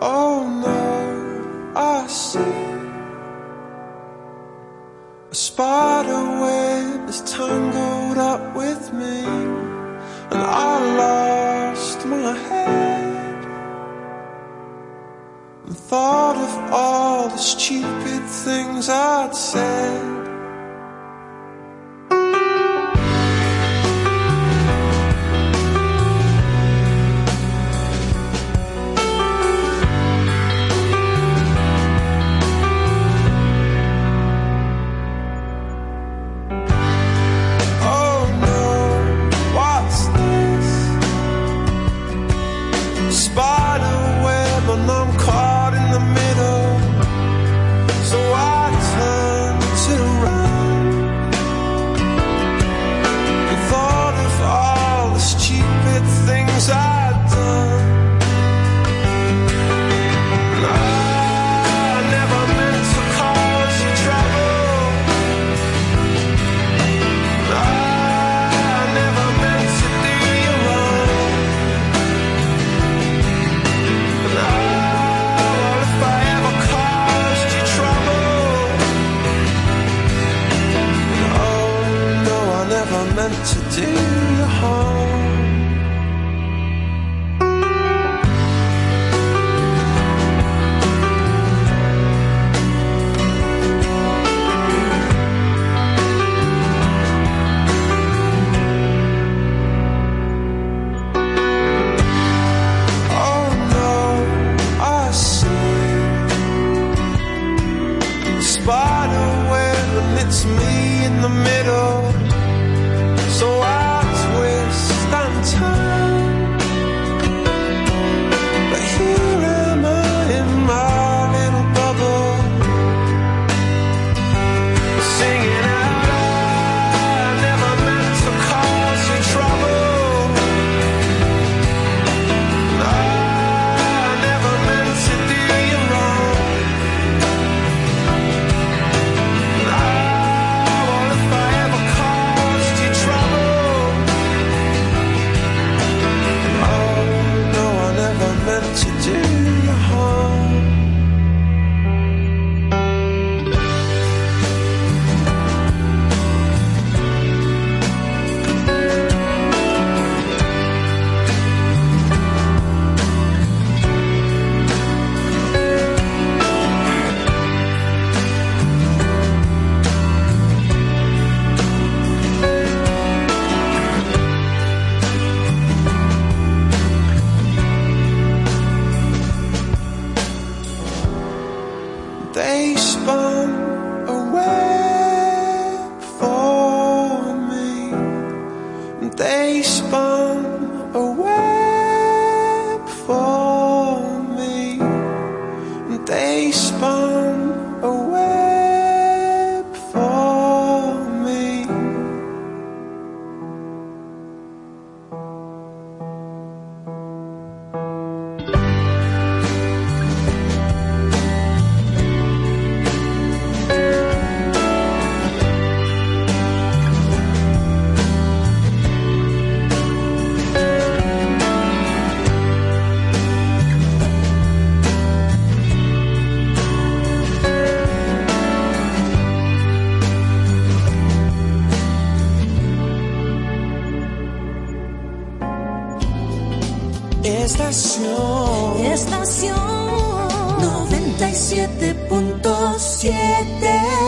Oh no, I see a spider web is tangled up with me, and I lost my head and thought of all the stupid things I'd said. Estación. Estación 97.7.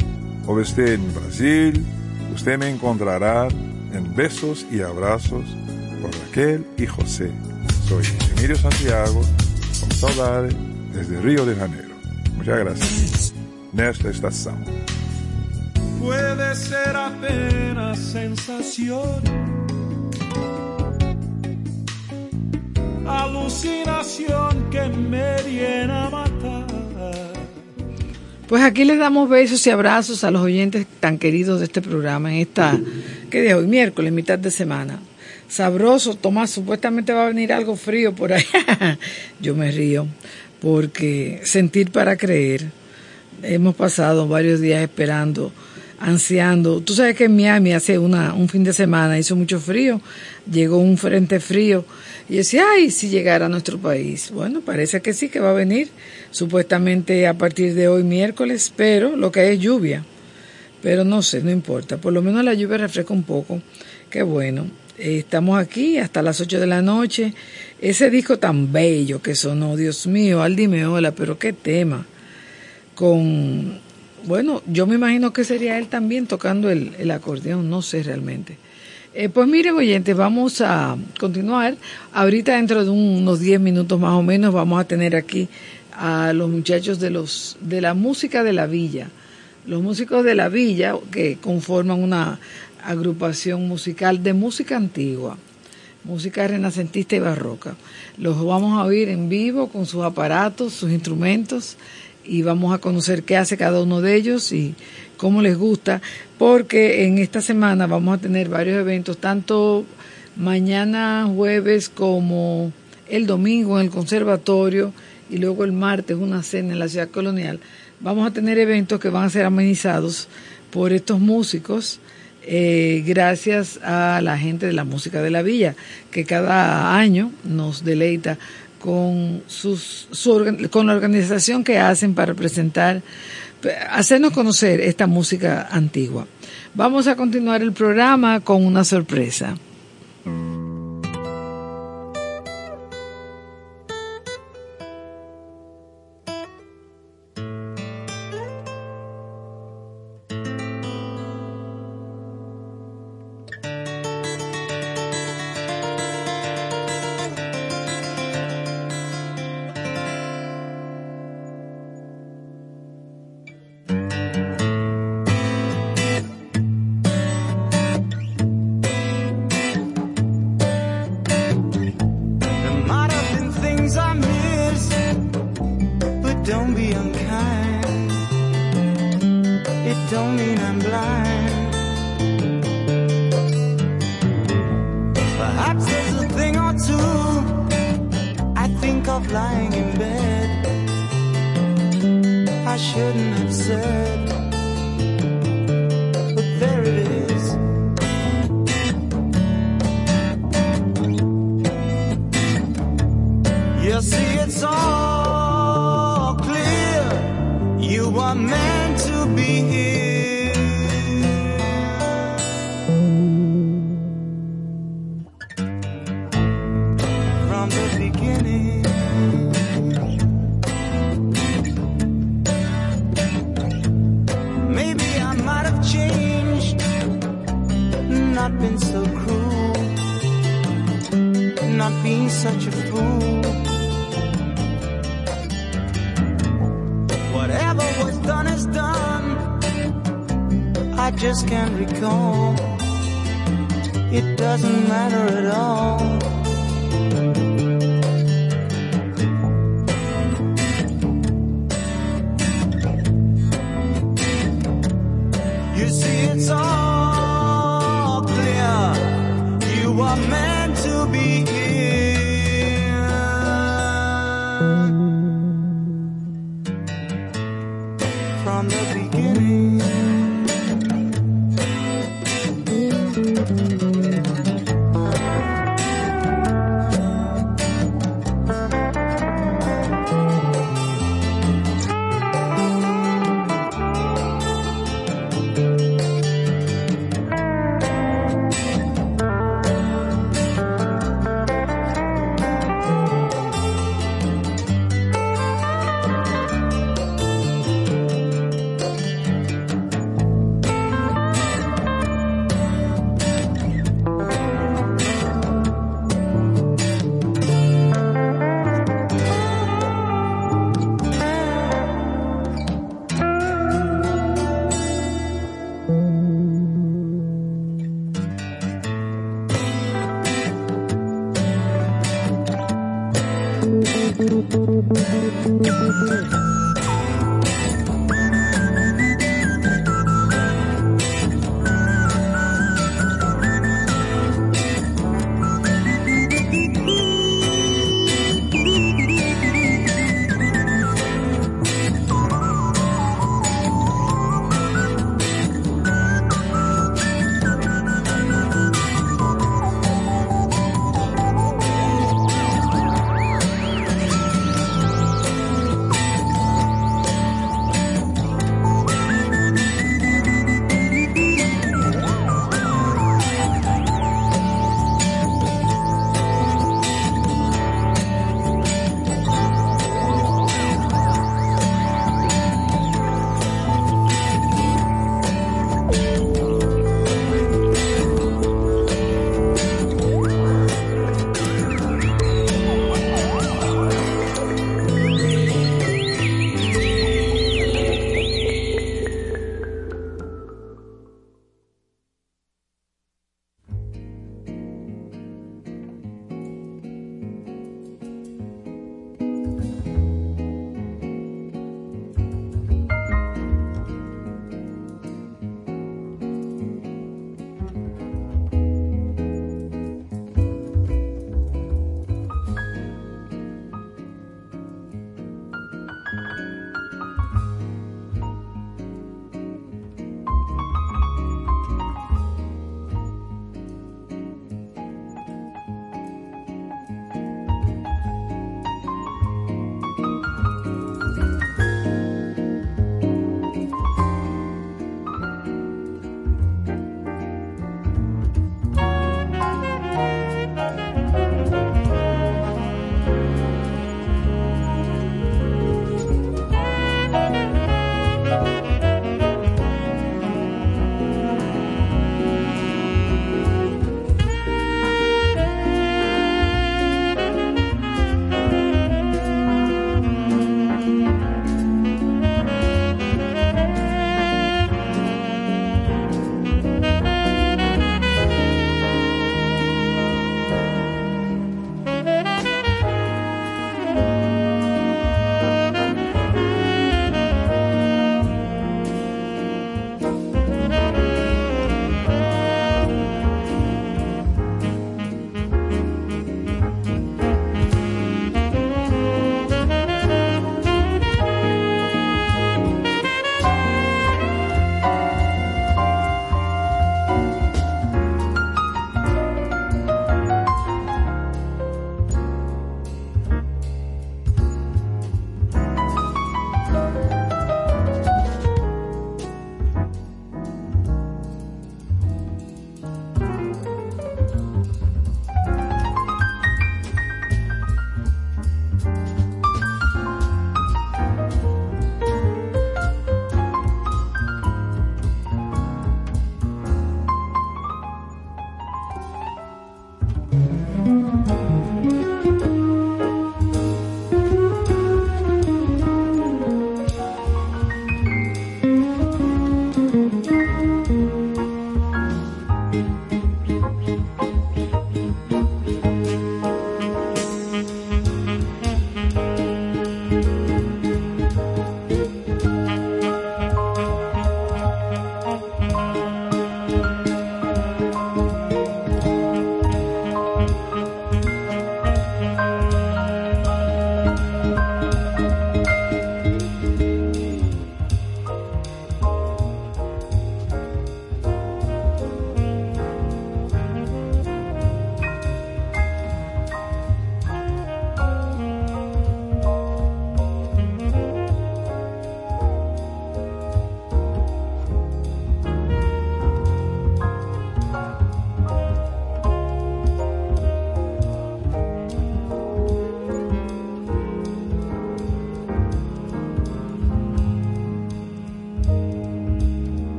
o esté en Brasil, usted me encontrará en besos y abrazos por Raquel y José. Soy Emilio Santiago, con saudade desde Río de Janeiro. Muchas gracias. Nesta estación. Puede ser apenas sensación, alucinación que me viene a matar pues aquí les damos besos y abrazos a los oyentes tan queridos de este programa en esta, ¿qué día hoy? Miércoles, mitad de semana. Sabroso, Tomás, supuestamente va a venir algo frío por allá. Yo me río, porque sentir para creer. Hemos pasado varios días esperando, ansiando. Tú sabes que en Miami hace una, un fin de semana hizo mucho frío, llegó un frente frío y decía, ay, si llegara a nuestro país. Bueno, parece que sí, que va a venir, supuestamente a partir de hoy miércoles, pero lo que es lluvia. Pero no sé, no importa. Por lo menos la lluvia refresca un poco. Qué bueno. estamos aquí hasta las 8 de la noche. Ese disco tan bello que sonó, Dios mío, Aldi Meola, pero qué tema. Con, bueno, yo me imagino que sería él también tocando el, el acordeón, no sé realmente. Eh, pues miren, oyentes, vamos a continuar. Ahorita dentro de unos 10 minutos más o menos vamos a tener aquí a los muchachos de los de la música de la villa. Los músicos de la villa que conforman una agrupación musical de música antigua, música renacentista y barroca. Los vamos a oír en vivo con sus aparatos, sus instrumentos y vamos a conocer qué hace cada uno de ellos y cómo les gusta, porque en esta semana vamos a tener varios eventos, tanto mañana jueves como el domingo en el conservatorio y luego el martes una cena en la ciudad colonial. Vamos a tener eventos que van a ser amenizados por estos músicos. Eh, gracias a la gente de la música de la villa, que cada año nos deleita con, sus, con la organización que hacen para presentar hacernos conocer esta música antigua. Vamos a continuar el programa con una sorpresa.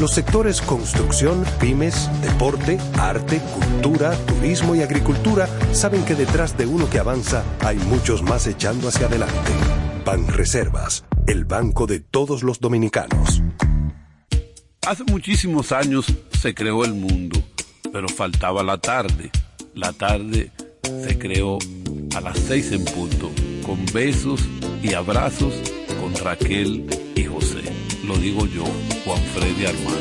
Los sectores construcción, pymes, deporte, arte, cultura, turismo y agricultura saben que detrás de uno que avanza hay muchos más echando hacia adelante. Banreservas, el banco de todos los dominicanos. Hace muchísimos años se creó el mundo, pero faltaba la tarde. La tarde se creó a las seis en punto, con besos y abrazos con Raquel y José. Lo digo yo, Juan Freddy Armando.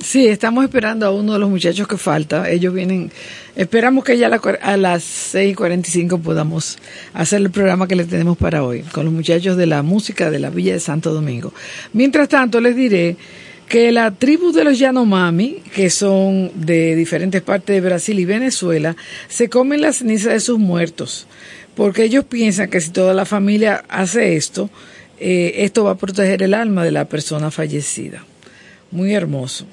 Sí, estamos esperando a uno de los muchachos que falta. Ellos vienen, esperamos que ya a, las 6.45 podamos hacer el programa que le tenemos para hoy, con los muchachos de la música de la Villa de Santo Domingo. Mientras tanto, les diré que la tribu de los Yanomami, que son de diferentes partes de Brasil y Venezuela, se comen la ceniza de sus muertos, porque ellos piensan que si toda la familia hace esto, eh, esto va a proteger el alma de la persona fallecida. Muy hermoso.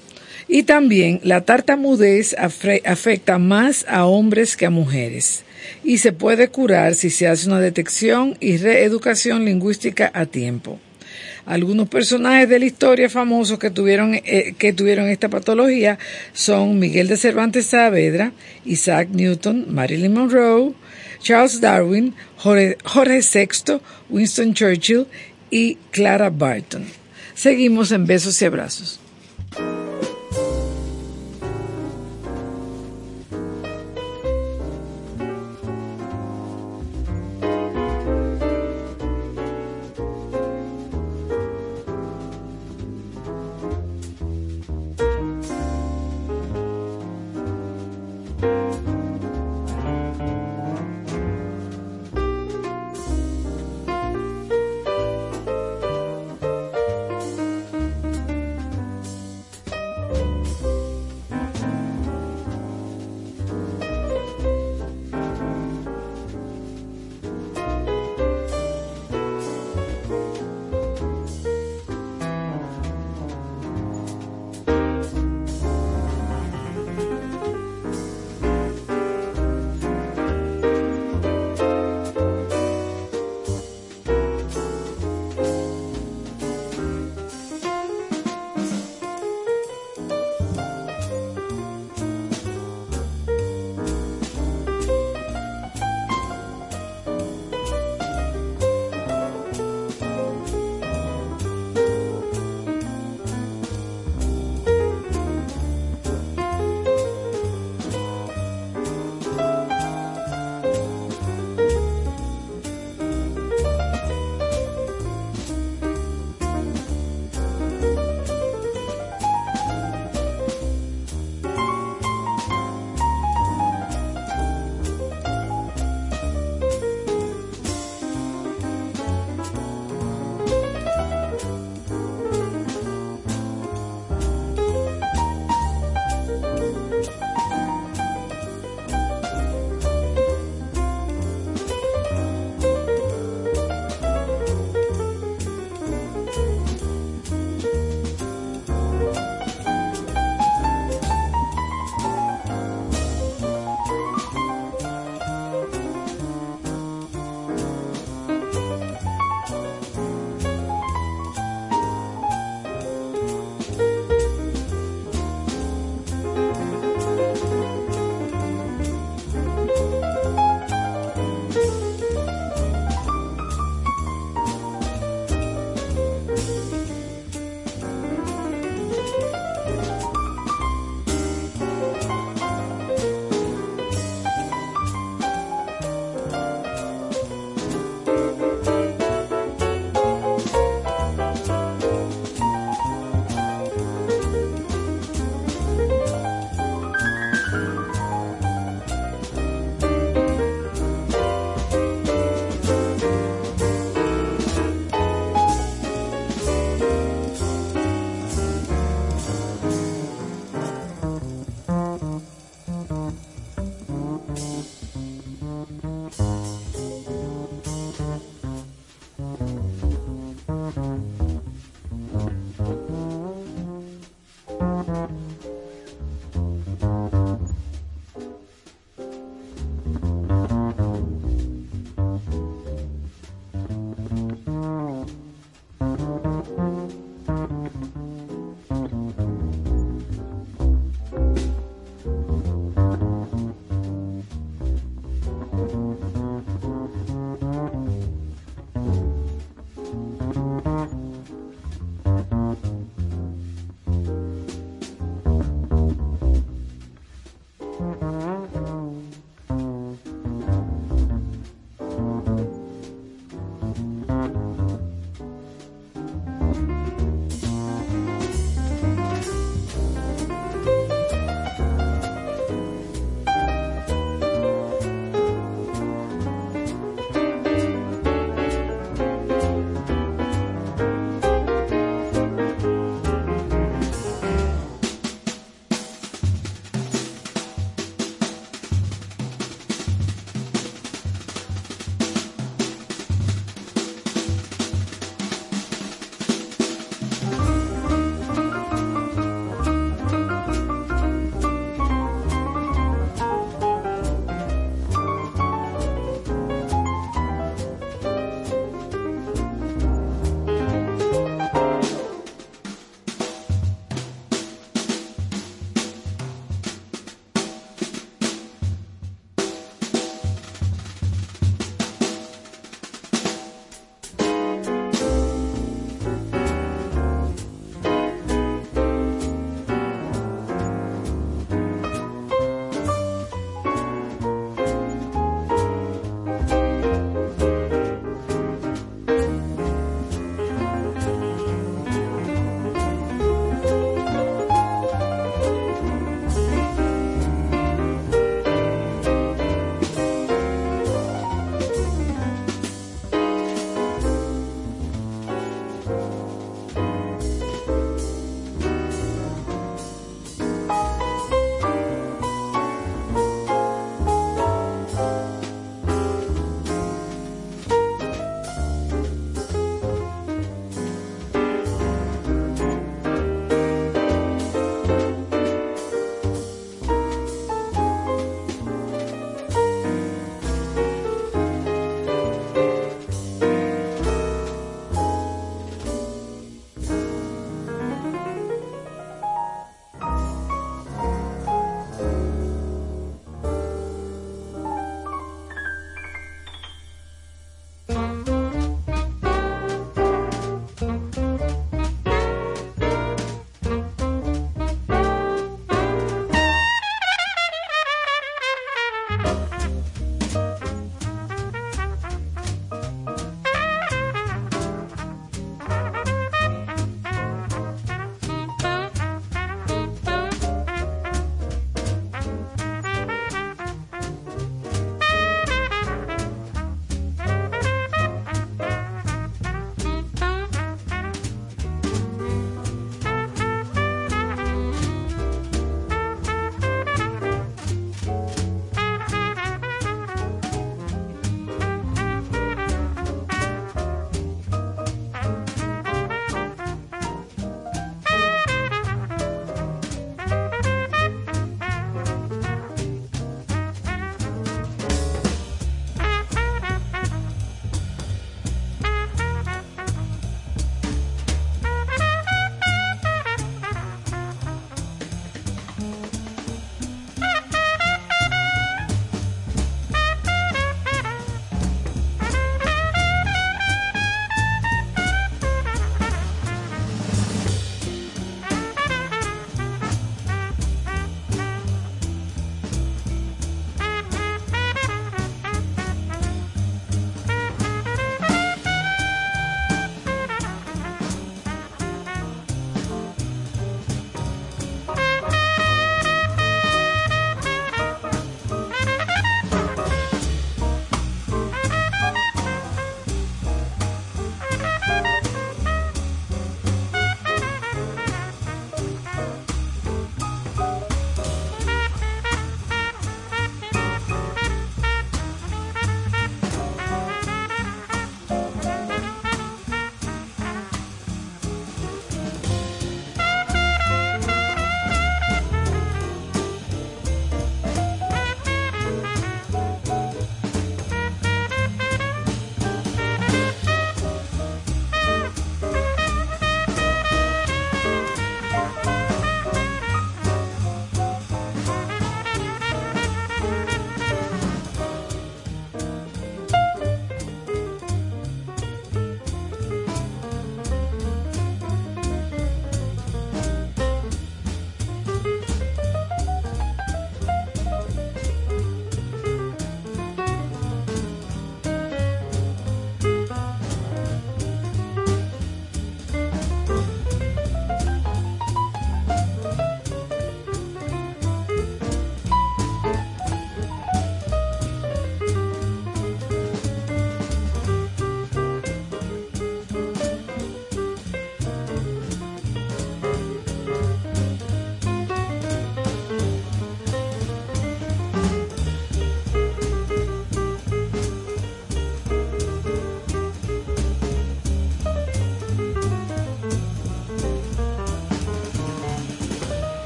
Y también la tartamudez afecta más a hombres que a mujeres y se puede curar si se hace una detección y reeducación lingüística a tiempo. Algunos personajes de la historia famosos que tuvieron, eh, que tuvieron esta patología son Miguel de Cervantes Saavedra, Isaac Newton, Marilyn Monroe, Charles Darwin, Jorge, Jorge VI, Winston Churchill y Clara Barton. Seguimos en besos y abrazos.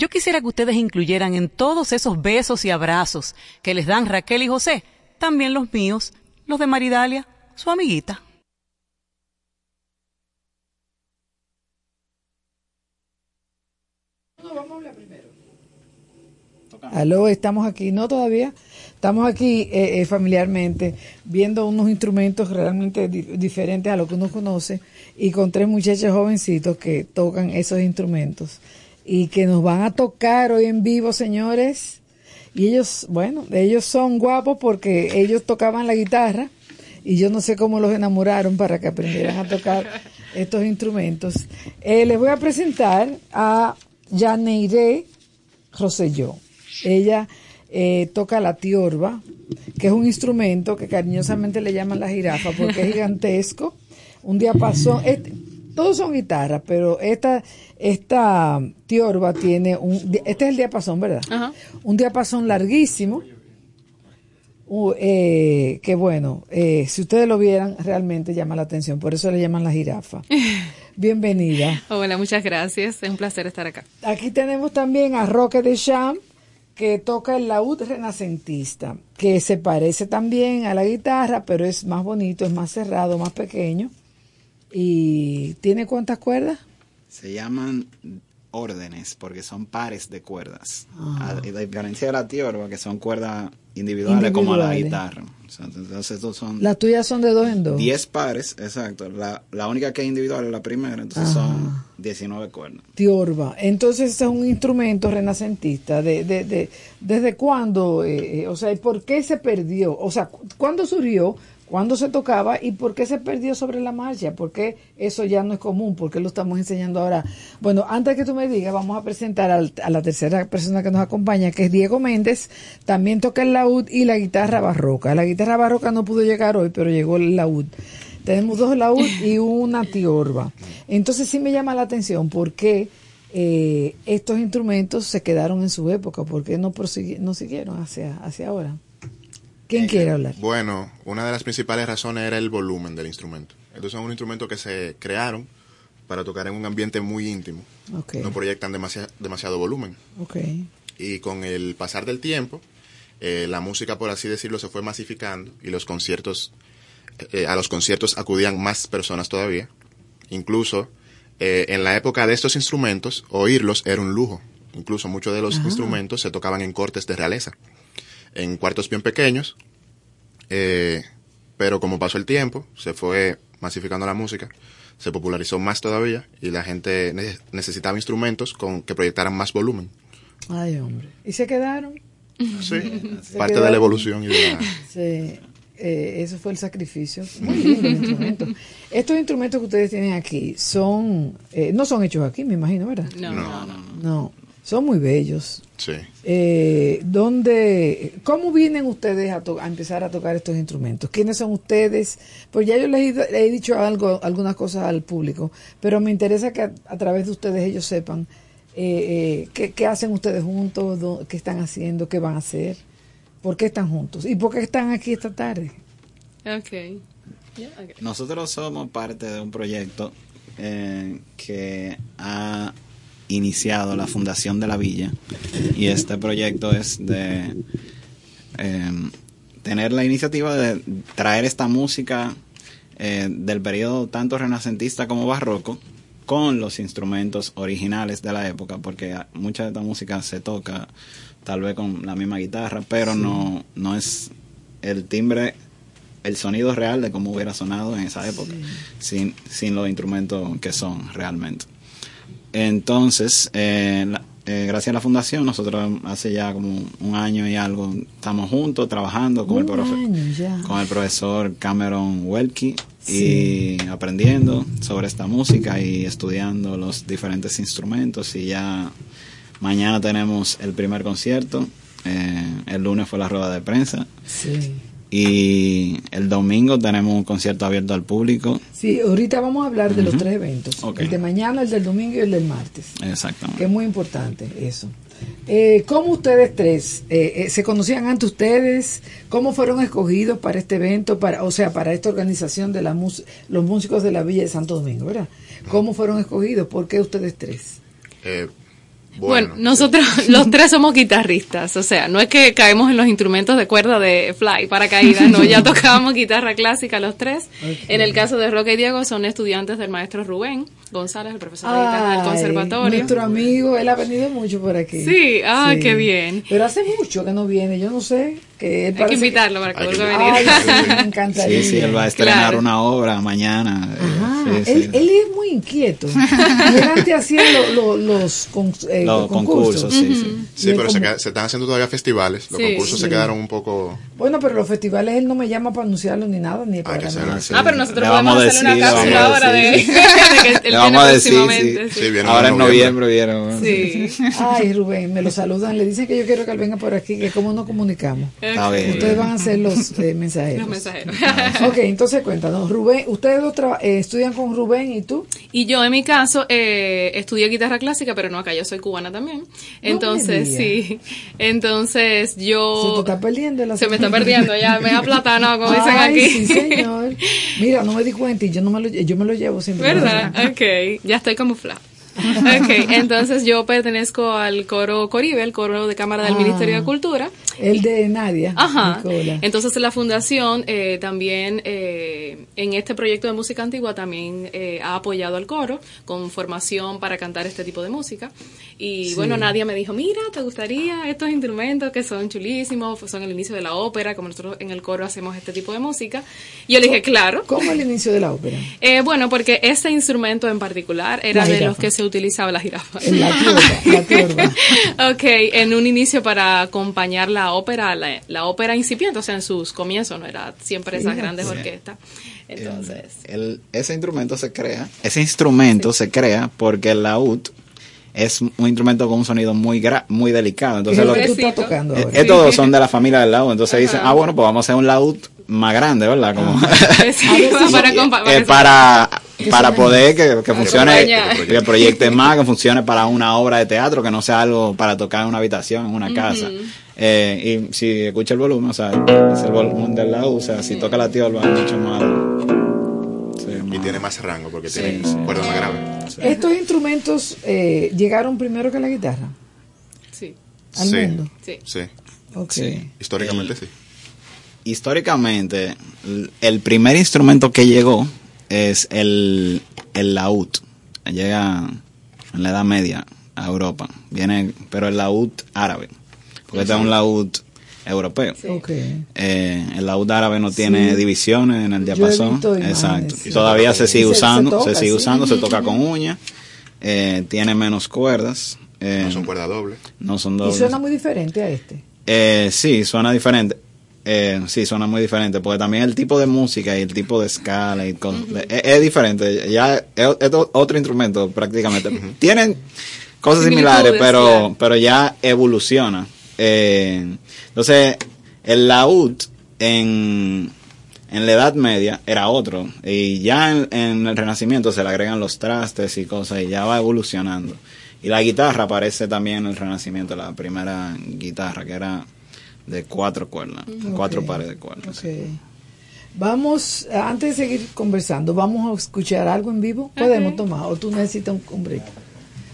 yo quisiera que ustedes incluyeran en todos esos besos y abrazos que les dan Raquel y José, también los míos, los de Maridalia, su amiguita. Aló, estamos aquí, no todavía, estamos aquí eh, eh, familiarmente viendo unos instrumentos realmente di- diferentes a lo que uno conoce y con tres muchachos jovencitos que tocan esos instrumentos y que nos van a tocar hoy en vivo, señores. Y ellos, bueno, ellos son guapos porque ellos tocaban la guitarra y yo no sé cómo los enamoraron para que aprendieran a tocar estos instrumentos. Eh, les voy a presentar a Janeire Rosselló. Ella eh, toca la tiorba, que es un instrumento que cariñosamente le llaman la jirafa porque es gigantesco. Un diapasón, este- todos son guitarras, pero esta, esta tiorba tiene un, este es el diapasón, ¿verdad? Un diapasón larguísimo. Uh, eh, que bueno, eh, si ustedes lo vieran, realmente llama la atención, por eso le llaman la jirafa. Bienvenida. Hola, muchas gracias. Es un placer estar acá. Aquí tenemos también a Roque de Cham, que toca el laúd renacentista, que se parece también a la guitarra, pero es más bonito, es más cerrado, más pequeño. ¿Y tiene cuántas cuerdas? Se llaman órdenes porque son pares de cuerdas. Ah. A a diferencia de la tiorba, que son cuerdas individuales, como la guitarra. Entonces, estos son Las tuyas son de dos en dos. 10 pares, exacto. La, la única que es individual es la primera, entonces Ah. son 19 cuerdas. Tiorba. Entonces es un instrumento renacentista. De, de, de, ¿Desde cuándo? eh, eh, o sea, ¿y por qué se perdió? O sea, cu- ¿cuándo surgió? ¿Cuándo se tocaba? ¿Y por qué se perdió sobre la marcha? ¿Por qué eso ya no es común? ¿Por qué lo estamos enseñando ahora? Bueno, antes que tú me digas, vamos a presentar a la tercera persona que nos acompaña, que es Diego Méndez. También toca el laúd y la guitarra barroca. La guitarra barroca no pudo llegar hoy, pero llegó el laúd. Tenemos dos laúd y una tiorba. Entonces sí me llama la atención por qué eh, estos instrumentos se quedaron en su época, por qué no, no siguieron hacia, hacia ahora. ¿Quién quiere hablar? Bueno, una de las principales razones era el volumen del instrumento. Estos son unos instrumentos que se crearon para tocar en un ambiente muy íntimo. No proyectan demasiado, demasiado volumen. Y con el pasar del tiempo, eh, la música, por así decirlo, se fue masificando y los conciertos, eh, a los conciertos acudían más personas todavía. Incluso eh, en la época de estos instrumentos, oírlos era un lujo. Incluso muchos de los Ah. instrumentos se tocaban en cortes de realeza, en cuartos bien pequeños. eh, pero como pasó el tiempo, se fue masificando la música, se popularizó más todavía y la gente ne- necesitaba instrumentos con que proyectaran más volumen. Ay, hombre. ¿Y se quedaron? Sí, Se parte de la evolución y de la... Sí, eh, eso fue el sacrificio. Muy lindo el instrumento. Estos instrumentos que ustedes tienen aquí son, eh, no son hechos aquí, me imagino, ¿verdad? No, no, no. No, son muy bellos. Sí. Eh, ¿dónde, ¿Cómo vienen ustedes a, to- a empezar a tocar estos instrumentos? ¿Quiénes son ustedes? Pues ya yo les he, les he dicho algo, algunas cosas al público, pero me interesa que a, a través de ustedes ellos sepan eh, eh, qué, qué hacen ustedes juntos, qué están haciendo, qué van a hacer, por qué están juntos y por qué están aquí esta tarde. Ok. Yeah, ok. Nosotros somos parte de un proyecto eh, que ha iniciado la Fundación de la Villa y este proyecto es de eh, tener la iniciativa de traer esta música eh, del periodo tanto renacentista como barroco con los instrumentos originales de la época porque mucha de esta música se toca tal vez con la misma guitarra pero Sí. no no es el timbre el sonido real de cómo hubiera sonado en esa época, sin, sin los instrumentos que son realmente. Entonces, eh, la- eh, gracias a la fundación, nosotros hace ya como un año y algo estamos juntos trabajando con, el, profe- año con el profesor Cameron Welke Sí. y aprendiendo sobre esta música y estudiando los diferentes instrumentos y ya Mañana tenemos el primer concierto. Eh, el lunes fue la rueda de prensa. Sí. Y el domingo tenemos un concierto abierto al público. Sí, ahorita vamos a hablar de los tres eventos. El de mañana, el del domingo y el del martes. Que Exactamente. es muy importante eso. Eh, ¿Cómo ustedes tres eh, eh, se conocían antes ustedes? ¿Cómo fueron escogidos para este evento, para, o sea, para esta organización de la mus- los músicos de la Villa de Santo Domingo, verdad? ¿Cómo fueron escogidos? ¿Por qué ustedes tres? Bueno, nosotros los tres somos guitarristas, o sea, no es que caemos en los instrumentos de cuerda de fly, paracaídas, no, ya tocábamos guitarra clásica los tres. En el caso de Roque y Diego son estudiantes del maestro Rubén González, el profesor de guitarra del conservatorio. Nuestro amigo, él ha venido mucho por aquí. Sí, ah, qué bien. Pero hace mucho que no viene, yo no sé. Que Hay que invitarlo para que vuelva a venir. Ay, sí, me encantaría. Sí, sí, él va a estrenar Claro. una obra mañana. eh, Ah, sí, sí. él, él es muy inquieto. él antes hacía lo- lo- los, con- eh, Los concursos. concursos, sí, sí. Pero se, se están haciendo todavía festivales. Los Sí. concursos Sí. se quedaron un poco... Bueno, pero los festivales él no me llama para anunciarlo ni nada, ni para nada. Ah, pero nosotros Le podemos vamos a hacerle decir, una cápsula ahora de, de que él Le vamos a viene decir, próximamente. sí. sí. Sí, viene Ahora en noviembre. noviembre vieron. Sí. Ay, Rubén, me lo saludan, le dicen que yo quiero que él venga por aquí, que cómo nos comunicamos. Está bien. Ustedes van a ser los eh, mensajeros. Los mensajeros. ok, entonces cuéntanos, Rubén, ustedes dos eh, estudian con Rubén y tú. Y yo, en mi caso, eh, estudié guitarra clásica, pero no acá, yo soy cubana también. Entonces, sí. Entonces, Se yo... te está perdiendo la Se me está perdiendo ya, me plátano, como dicen Ay, aquí. Sí, señor. Mira, no me di cuenta y yo no me lo, yo me lo llevo siempre. ¿Verdad? Ok, ya estoy camuflada. Ok, entonces yo pertenezco al coro Coribe, el coro de Cámara del Ah. Ministerio de Cultura. El de Nadia. Ajá. Nicola. Entonces la fundación eh, también eh, en este proyecto de música antigua también eh, ha apoyado al coro con formación para cantar este tipo de música. Y Sí. bueno, Nadia me dijo, mira, ¿te gustaría estos instrumentos que son chulísimos? Pues son el inicio de la ópera, como nosotros en el coro hacemos este tipo de música. Y yo le dije, claro. ¿Cómo el inicio de la ópera? Eh, bueno, porque ese instrumento en particular era de los que se utilizaba la jirafa. La tiorba, la tiorba. ok, en un inicio para acompañar la ópera, la, la ópera incipiente, o sea, en sus comienzos, no era siempre esas grandes orquestas. Entonces, El- ese instrumento se crea. Ese instrumento se crea porque el laúd es un instrumento con un sonido muy gra- muy delicado. ¿Qué Entonces es lo que tú estás tocando eh, ahora? estos son de la familia del laúd. Entonces dicen, ah bueno, pues vamos a hacer un laúd más grande, ¿verdad? Como sí, A ver si- para, eh, para para poder que, que funcione, que proyecte más, que funcione para una obra de teatro, que no sea algo para tocar en una habitación, en una casa. Eh, y si escucha el volumen, o sea, es el volumen del laúd, o sea, si toca la tiorba es mucho más... sí, Y tiene más rango porque Sí. tiene Sí. cuerdas más graves. Estos instrumentos eh, llegaron primero que la guitarra sí, al Sí. mundo. sí. Sí, Ok. Sí. históricamente sí. históricamente, el primer instrumento que llegó es el, el laúd. Llega en la Edad Media a Europa. Viene, pero el laúd árabe. Porque este es un laúd europeo. Eh, el laúd árabe no tiene Sí. divisiones en el diapasón. Exacto. sí. Y todavía se sigue Y se- se usando, se, toca, sigue sí. usando, se toca con uñas. Eh, tiene menos cuerdas. eh, No son cuerdas dobles. no son Y dobles. suena muy diferente a este. Eh, sí, suena diferente. Eh, sí, suena muy diferente, porque también el tipo de música y el tipo de escala y es, es diferente. Ya es, es otro instrumento prácticamente. Tienen cosas similares, pero, pero ya evoluciona. Eh, entonces, el laúd en, en la Edad Media era otro, y ya en, en el Renacimiento se le agregan los trastes y cosas, y ya va evolucionando. Y la guitarra aparece también en el Renacimiento, la primera guitarra que era de cuatro cuerdas, cuatro Ok. pares de cuerdas. Vamos, eh, antes de seguir conversando, vamos a escuchar algo en vivo. Podemos tomar, o tú necesitas un, un break.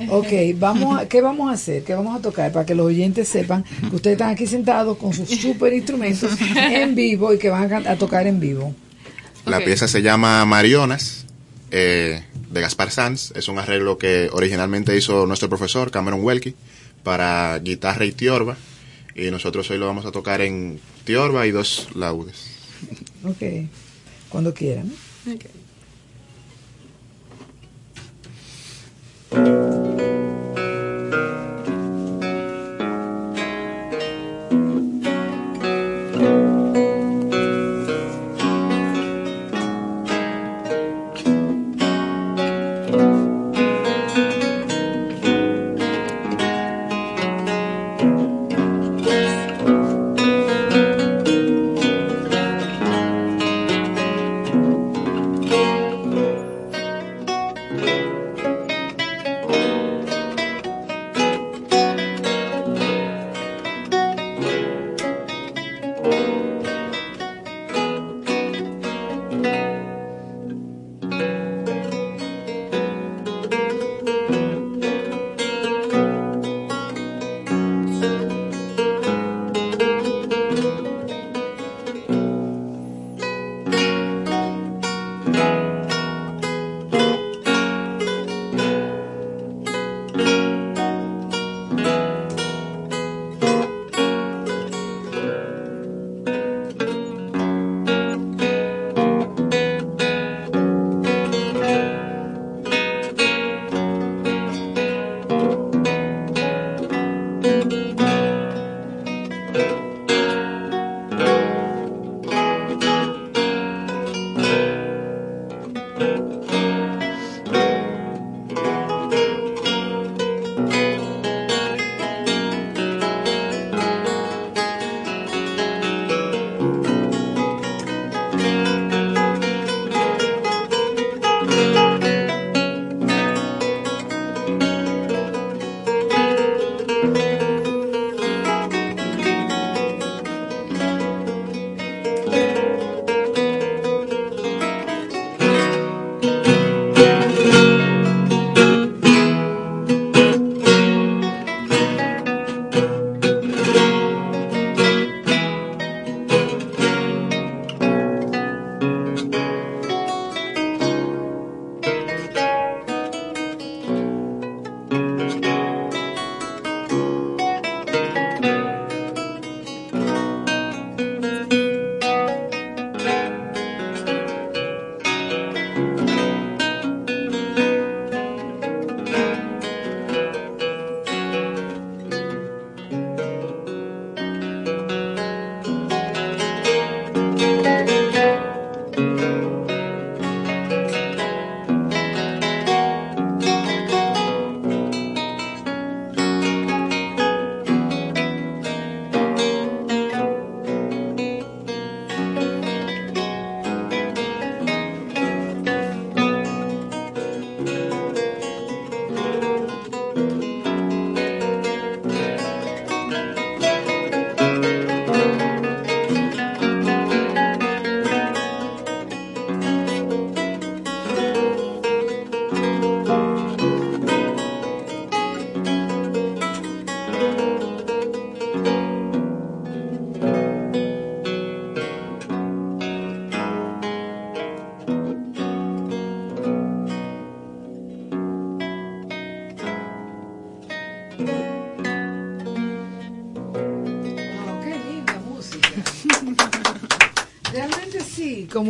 Ok, vamos a, ¿qué vamos a hacer? ¿Qué vamos a tocar? Para que los oyentes sepan que ustedes están aquí sentados con sus super instrumentos en vivo y que van a, tocar en vivo. La pieza se llama Marionas, eh, de Gaspar Sanz. Es un arreglo que originalmente hizo nuestro profesor, Cameron Welke, para guitarra y tiorba. Y nosotros hoy lo vamos a tocar en tiorba y dos laudes. Ok, cuando quieran. Ok.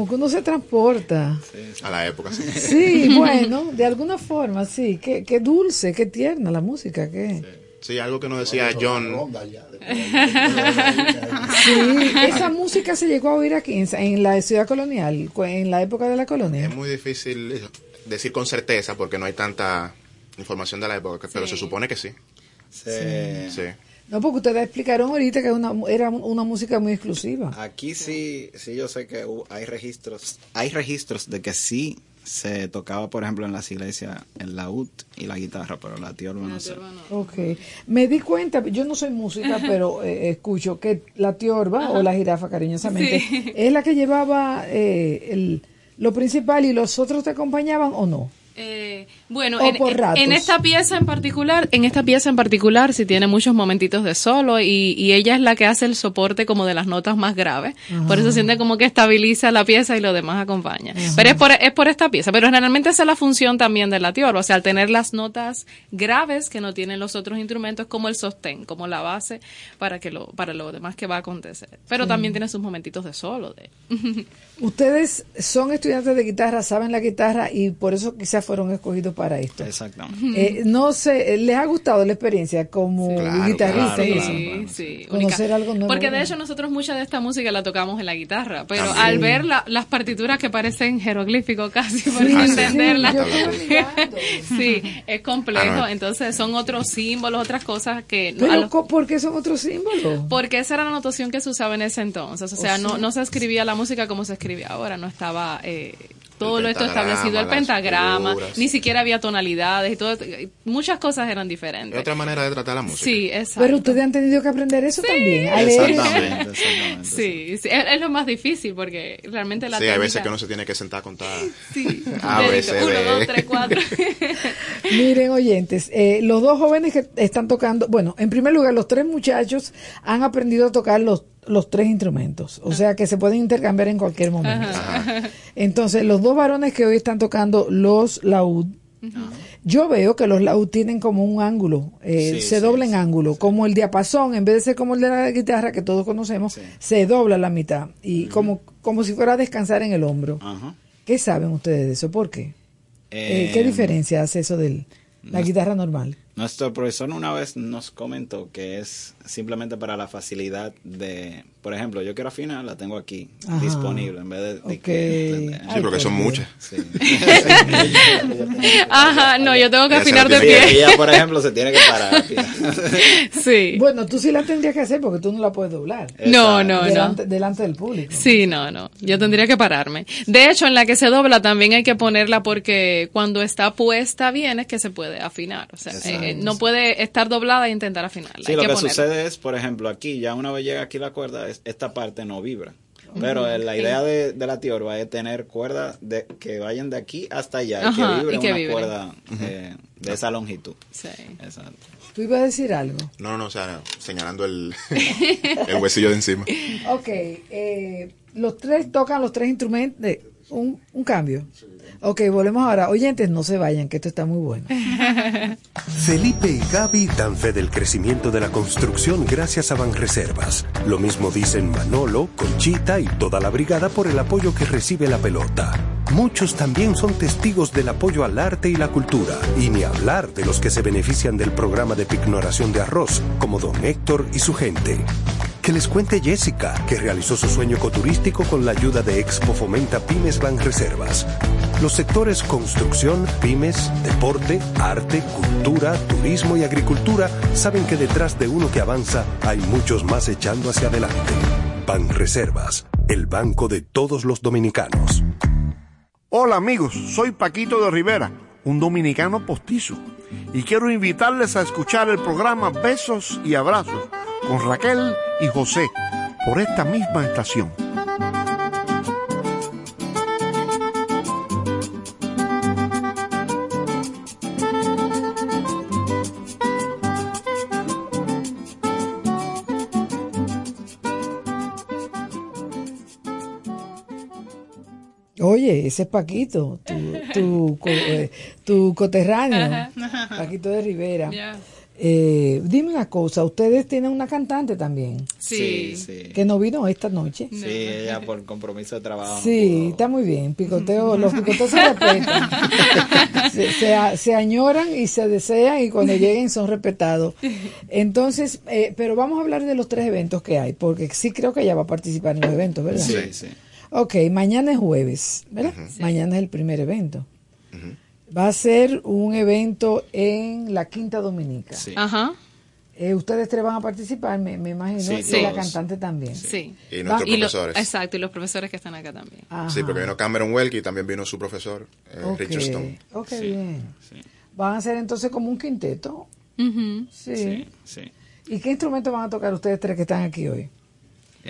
Como que uno se transporta. A la época, sí. Sí, bueno, de alguna forma, sí. Qué, qué dulce, qué tierna la música, qué. Sí, algo que nos decía John. Sí, esa música se llegó a oír aquí en, en la ciudad colonial, en la época de la colonia. Es muy difícil decir con certeza porque no hay tanta información de la época, pero se supone que sí. Sí. Sí. No, porque ustedes explicaron ahorita que una, era una música muy exclusiva. Aquí sí, sí yo sé que hay registros, hay registros de que sí se tocaba, por ejemplo, en las iglesias el laúd y la guitarra, pero la tiorba no sé. Ok. Me di cuenta, yo no soy música, pero eh, escucho que la tiorba o la jirafa, cariñosamente, Sí. es la que llevaba eh, el, lo principal y los otros te acompañaban o no. Eh, bueno, en, esta pieza en particular, en esta pieza en particular, sí tiene muchos momentitos de solo y, y ella es la que hace el soporte como de las notas más graves. Por eso siente como que estabiliza la pieza y lo demás acompaña. Pero es por, es por esta pieza. Pero generalmente esa es la función también de la tiorba. O sea, al tener las notas graves que no tienen los otros instrumentos, como el sostén, como la base para que lo, para lo demás que va a acontecer. Pero Sí. también tiene sus momentitos de solo. De, Ustedes son estudiantes de guitarra, saben la guitarra y por eso quizás fueron escogidos para esto. Exactamente. Eh, no sé, ¿les ha gustado la experiencia como guitarrista? y eso? Sí, sí. Conocer única. algo nuevo. Porque de hecho nosotros mucha de esta música la tocamos en la guitarra, pero al ver la- las partituras que parecen jeroglíficos casi por Sí, entenderlas, sí, sí, es complejo. Entonces son otros símbolos, otras cosas que... a Pero, los- ¿por qué son otros símbolos? porque esa era la notación que se usaba en ese entonces. O sea, no, sea. no se escribía la música como se escribe ahora. No estaba eh, todo lo esto establecido, el pentagrama, figuras. ni siquiera había tonalidades y todo. Muchas cosas eran diferentes. Es otra manera de tratar la música. Sí, exacto. Pero ustedes han tenido que aprender eso también. a leer. Exactamente, Sí, sí, es, es lo más difícil porque realmente la Sí, hay veces que uno se tiene que sentar a contar. Sí, A, C, uno, dos, tres, cuatro. Miren, oyentes, eh, los dos jóvenes que están tocando, bueno, en primer lugar, los tres muchachos han aprendido a tocar los, los tres instrumentos, o sea que se pueden intercambiar en cualquier momento. Entonces, los dos varones que hoy están tocando los laúd, yo veo que los laúd tienen como un ángulo, eh, Sí, se sí, dobla en ángulo, como el diapasón, en vez de ser como el de la guitarra que todos conocemos, se dobla a la mitad y como, como si fuera a descansar en el hombro. Ajá. ¿Qué saben ustedes de eso? ¿Por qué? Eh, ¿Qué Eh, diferencia hace eso de la guitarra normal? Nuestro profesor una vez nos comentó que es simplemente para la facilidad de, por ejemplo, yo quiero afinar, la tengo aquí Ajá. disponible en vez de, que... Sí, porque son muchas. Sí. Ajá, no, yo tengo que afinar la de pie. Ella, por ejemplo, se tiene que parar. Sí. Bueno, tú sí la tendrías que hacer porque tú no la puedes doblar. No, no, no. delante, Delante del público. Sí, no, no. Yo tendría que pararme. De hecho, en la que se dobla también hay que ponerla porque cuando está puesta bien es que se puede afinar. O sea, Eh, no puede estar doblada e intentar afinarla. Sí, hay lo que, sucede es, por ejemplo, aquí, ya una vez llega aquí la cuerda, es- esta parte no vibra. Pero eh, la Sí. idea de, de la tiorba es tener cuerdas de, que vayan de aquí hasta allá y que vibre y que una vibre. cuerda eh, de esa longitud. Sí. Exacto. Tú ibas a decir algo. No, no, o sea, señalando el, el huesillo de encima. Ok, eh, los tres tocan los tres instrumentos. un, un cambio. Ok, volvemos ahora. Oyentes, no se vayan, que esto está muy bueno. Felipe y Gaby dan fe del crecimiento de la construcción gracias a Banreservas. Lo mismo dicen Manolo, Conchita y toda la brigada por el apoyo que recibe la pelota. Muchos también son testigos del apoyo al arte y la cultura, y ni hablar de los que se benefician del programa de pignoración de arroz, como don Héctor y su gente. Que les cuente Jessica, que realizó su sueño ecoturístico con la ayuda de Expo Fomenta Pymes Banreservas. Los sectores construcción, pymes, deporte, arte, cultura, turismo y agricultura saben que detrás de uno que avanza hay muchos más echando hacia adelante. Banreservas, el banco de todos los dominicanos. Hola amigos, soy Paquito de Rivera, un dominicano postizo, y quiero invitarles a escuchar el programa Besos y Abrazos con Raquel y José por esta misma estación. Oye, ese es Paquito, tu, tu, eh, tu coterráneo. Paquito de Rivera. Eh, dime una cosa, ustedes tienen una cantante también. Sí, sí. Que no vino esta noche. Sí, ella por compromiso de trabajo. Sí, está muy bien. Picoteo, los picoteos se respetan. se, se añoran y se desean y cuando lleguen son respetados. Entonces, eh, pero vamos a hablar de los tres eventos que hay, porque sí creo que ella va a participar en los eventos, ¿verdad? Sí, sí. Ok, mañana es jueves, ¿verdad? Mañana es el primer evento. Va a ser un evento en la Quinta Dominica. Ajá. Eh, ustedes tres van a participar, me, me imagino, Sí, y la cantante también. Sí. Y nuestros lo- profesores. exacto, y los profesores que están acá también. Sí, porque vino Cameron Welke y también vino su profesor, eh, Ok, Richard Stone. ok, bien. Van a ser entonces como un quinteto. Sí. Sí, sí. ¿Y qué instrumento van a tocar ustedes tres que están aquí hoy?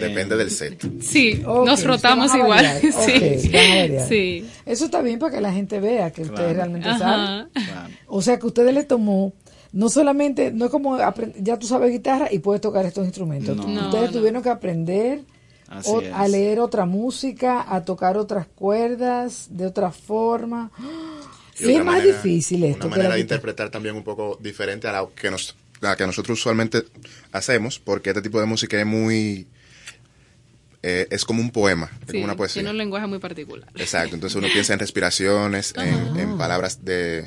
Depende del set. Sí, nos rotamos igual. sí. Sí. Eso está bien para que la gente vea que ustedes realmente Ajá. saben. Claro. O sea que ustedes le tomó, no solamente, no es como ya tú sabes guitarra y puedes tocar estos instrumentos. No. Ustedes no. tuvieron que aprender o- a leer otra música, a tocar otras cuerdas de otra forma. Sí, es más manera- difícil esto. Una manera de guitarra. interpretar también un poco diferente a la que, nos, a la que nosotros usualmente hacemos, porque este tipo de música es muy... eh, es como un poema, es como una poesía. tiene un lenguaje muy particular. Exacto, entonces uno piensa en respiraciones, en, en palabras de,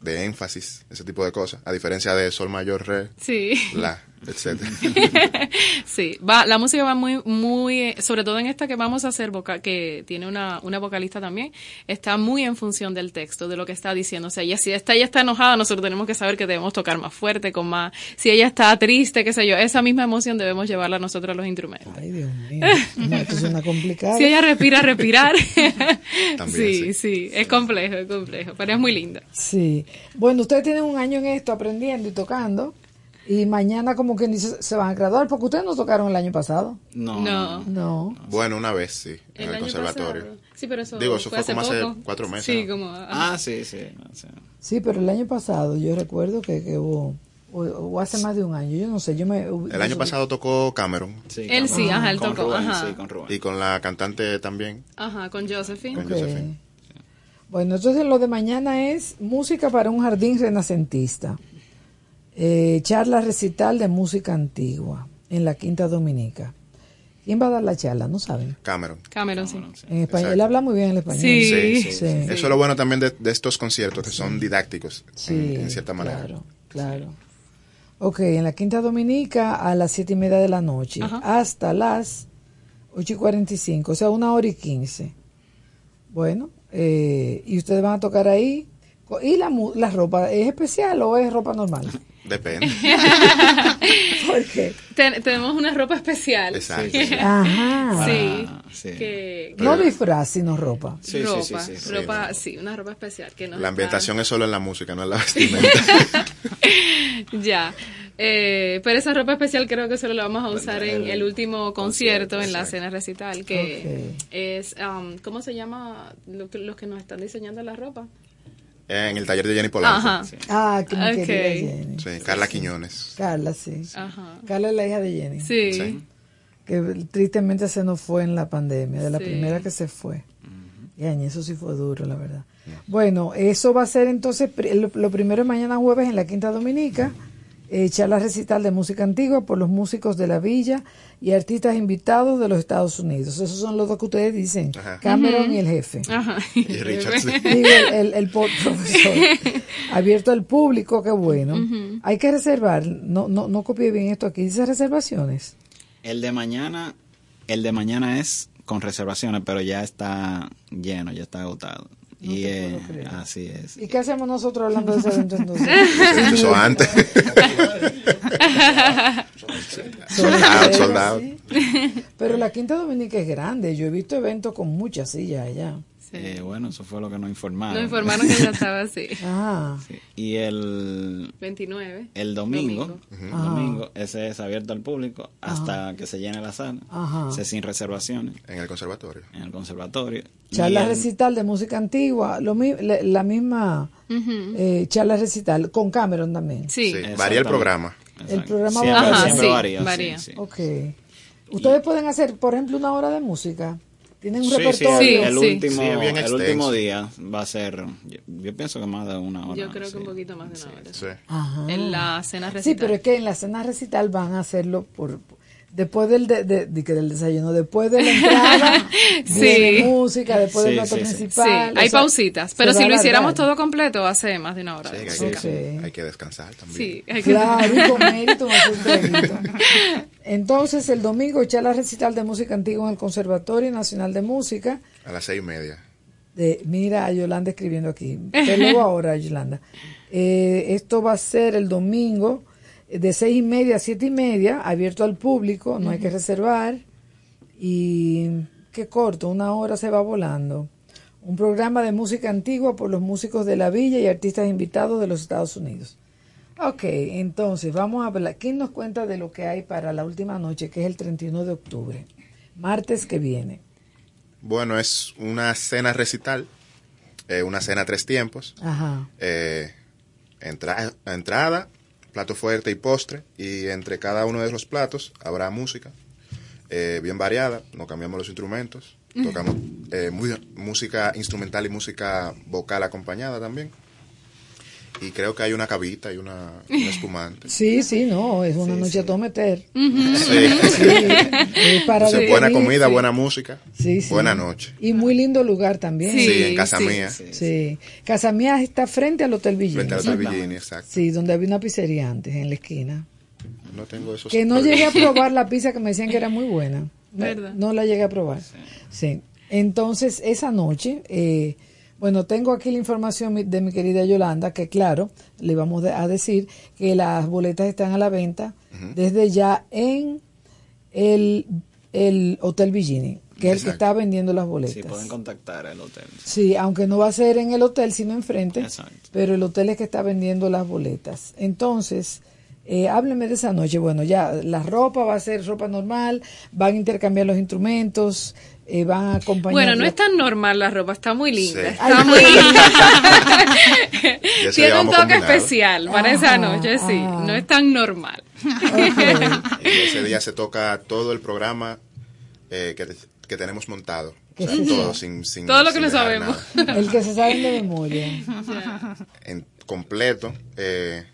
de énfasis, ese tipo de cosas, a diferencia de sol mayor, re, Sí. la, etcétera. Sí, va, la música va muy, muy, eh, sobre todo en esta que vamos a hacer, voca- que tiene una, una vocalista también, está muy en función del texto, de lo que está diciendo. O sea, ella, si está, ella está enojada, nosotros tenemos que saber que debemos tocar más fuerte, con más, si ella está triste, qué sé yo, esa misma emoción debemos llevarla nosotros a los instrumentos. Ay, Dios mío. No, esto suena complicado. Si ella respira, respirar. También, sí, sí, es complejo, es complejo, pero es muy linda. Sí. Bueno, ustedes tienen un año en esto aprendiendo y tocando. Y mañana, como quien dice, se van a graduar. Porque ustedes no tocaron el año pasado. No. No. No. Bueno, una vez sí, en el, conservatorio. pasado. Sí, pero eso Digo, eso fue, hace como hace cuatro meses. Sí, ¿no? como... ajá. Ah, sí, sí. o sea, Sí, pero el año pasado yo recuerdo que, que hubo, o, o hace más de un año, yo no sé, yo me... El año pasado tocó Cameron sí, Él sí, ajá, él con tocó, Rubén, ajá. sí, con Rubén. y con la cantante también. Ajá, con Josephine. Con. Josephine. Bueno, entonces lo de mañana es música para un jardín renacentista. Eh, charla recital de música antigua en la Quinta Dominica. ¿Quién va a dar la charla? No saben. Cameron. Cameron, sí. En español, él habla muy bien el español. Sí. Sí, sí, Sí. Eso es lo bueno también de, de estos conciertos, que son didácticos, Sí, en, en cierta manera. Claro, claro. Ok, en la Quinta Dominica a las siete y media de la noche hasta las ocho y cuarenta y cinco, o sea, una hora y quince. Bueno, eh, y ustedes van a tocar ahí. ¿Y la, mu- la ropa es especial o es ropa normal? Depende. ¿Por qué? Ten- tenemos una ropa especial. Exacto. Ajá. Sí. Ah, sí. Que, No disfraz, sino ropa. Sí, sí, ropa, sí, sí, ropa, sí, una ropa especial que nos La ambientación es solo en la música, no en la vestimenta. ya. Eh, pero esa ropa especial creo que solo la vamos a usar en el último concierto, en la cena recital, que es, um, ¿cómo se llama lo que- los que nos están diseñando la ropa? En el taller de Jenny Polanco. Ajá. Ah, que mi Ok. querida Jenny. Sí, Carla Quiñones. Carla, sí. Ajá. Carla es la hija de Jenny. Sí. Sí. que tristemente se nos fue en la pandemia, de la Sí. primera que se fue. Y año, eso sí fue duro, la verdad. Bueno, eso va a ser entonces, lo primero es mañana jueves en la Quinta Dominica, eh, charla recital de música antigua por los músicos de la villa y artistas invitados de los Estados Unidos. Esos son los dos que ustedes dicen, Ajá. Cameron y el jefe. Ajá. Y Richard, sí. Digo, el, el- el po- profesor. Abierto al público, qué bueno. Hay que reservar, no, no, no copié bien esto aquí, dice reservaciones. El de mañana, el de mañana es con reservaciones, pero ya está lleno, ya está agotado. Y te puedo eh, creer. así es. ¿Y qué hacemos nosotros hablando de ese evento entonces? Eso antes. Sold out, sold out. Pero la Quinta Dominica es grande. Yo he visto eventos con muchas sillas allá. Eh, bueno, eso fue lo que nos informaron. Nos informaron que ya estaba así. Ah, Sí. Y el, 29. el domingo, Domingo. domingo, ese es abierto al público hasta que se llene la sala. Ajá. Ese es sin reservaciones En el conservatorio. en el conservatorio. Charla el- recital de música antigua, lo mi- la, la misma eh, charla recital con Cameron también. Sí. Sí, varía el programa. El programa Siempre, va a variar. Ajá, siempre sí, varía. sí, varía. sí. Ok. Ustedes pueden hacer, por ejemplo, una hora de música Tienen un Sí, sí, repertorio. el, el Sí. último, Sí, el último día va a ser, yo, yo pienso que más de una hora. Yo creo sí. que un poquito más de una hora. Sí. Ajá. En la cena Sí, recital. pero es que en la cena recital van a hacerlo por después del de, de- de- que del desayuno, después de la entrada, Sí. música, después del Sí, plato sí, sí. Sí, principal. o hay sea, pausitas, pero si lo hiciéramos todo completo, hace más de una hora. Sí, hay, que, Ok. hay que descansar también. Sí, hay que- Claro, y comer y tomarse un traguito. Entonces, el domingo echar la recital de música antigua en el Conservatorio Nacional de Música. A las seis y media. De, mira a Yolanda escribiendo aquí. Te leo ahora, Yolanda. Eh, esto va a ser el domingo de seis y media a siete y media, abierto al público, no hay que reservar. Y qué corto, una hora se va volando. Un programa de música antigua por los músicos de la villa y artistas invitados de los Estados Unidos. Ok, entonces vamos a hablar. ¿Quién nos cuenta de lo que hay para la última noche, que es el 31 de octubre? Martes que viene. Bueno, es una cena recital, eh, una cena a tres tiempos. Ajá. eh, entra- entrada, plato fuerte y postre. Y entre cada uno de los platos habrá música eh, bien variada. No cambiamos los instrumentos. Tocamos eh, muy- música instrumental y música vocal acompañada también. Y creo que hay una cabita y una, una espumante. Sí, sí, no, es una noche a todo meter. Sí. Sí, es para Entonces, digerir, buena comida, sí. buena música, Sí, sí. buena noche. Y muy lindo lugar también. Sí, en Casa Mía. Sí. Casa Mía está frente al Hotel Villini. Frente al Hotel Villini, exacto. Sí, donde había una pizzería antes, en la esquina. No tengo esos Que no llegué a probar la pizza que me decían que era muy buena. ¿Verdad? No la llegué a probar. Sí. Entonces, esa noche, eh, bueno, tengo aquí la información de mi querida Yolanda, que claro, le vamos a decir que las boletas están a la venta desde ya en el, el Hotel Villini, que es el que está vendiendo las boletas. Sí, pueden contactar al hotel. Sí, aunque no va a ser en el hotel, sino enfrente. Exacto. Pero el hotel es que está vendiendo las boletas. Entonces, eh, hábleme de esa noche. Bueno, ya la ropa va a ser ropa normal, van a intercambiar los instrumentos, eh, van a acompañar. Bueno, no es tan normal la ropa, está muy linda. Sí. Está Ay, muy linda. Tiene un toque combinado. especial para esa Ajá, noche, sí. ajá. No es tan normal. Y ese día se toca todo el programa eh, que, que tenemos montado. O sea, Sí. todo, sin, sin- Todo lo que sin no sabemos. nada. El que se sabe de memoria. En completo, eh,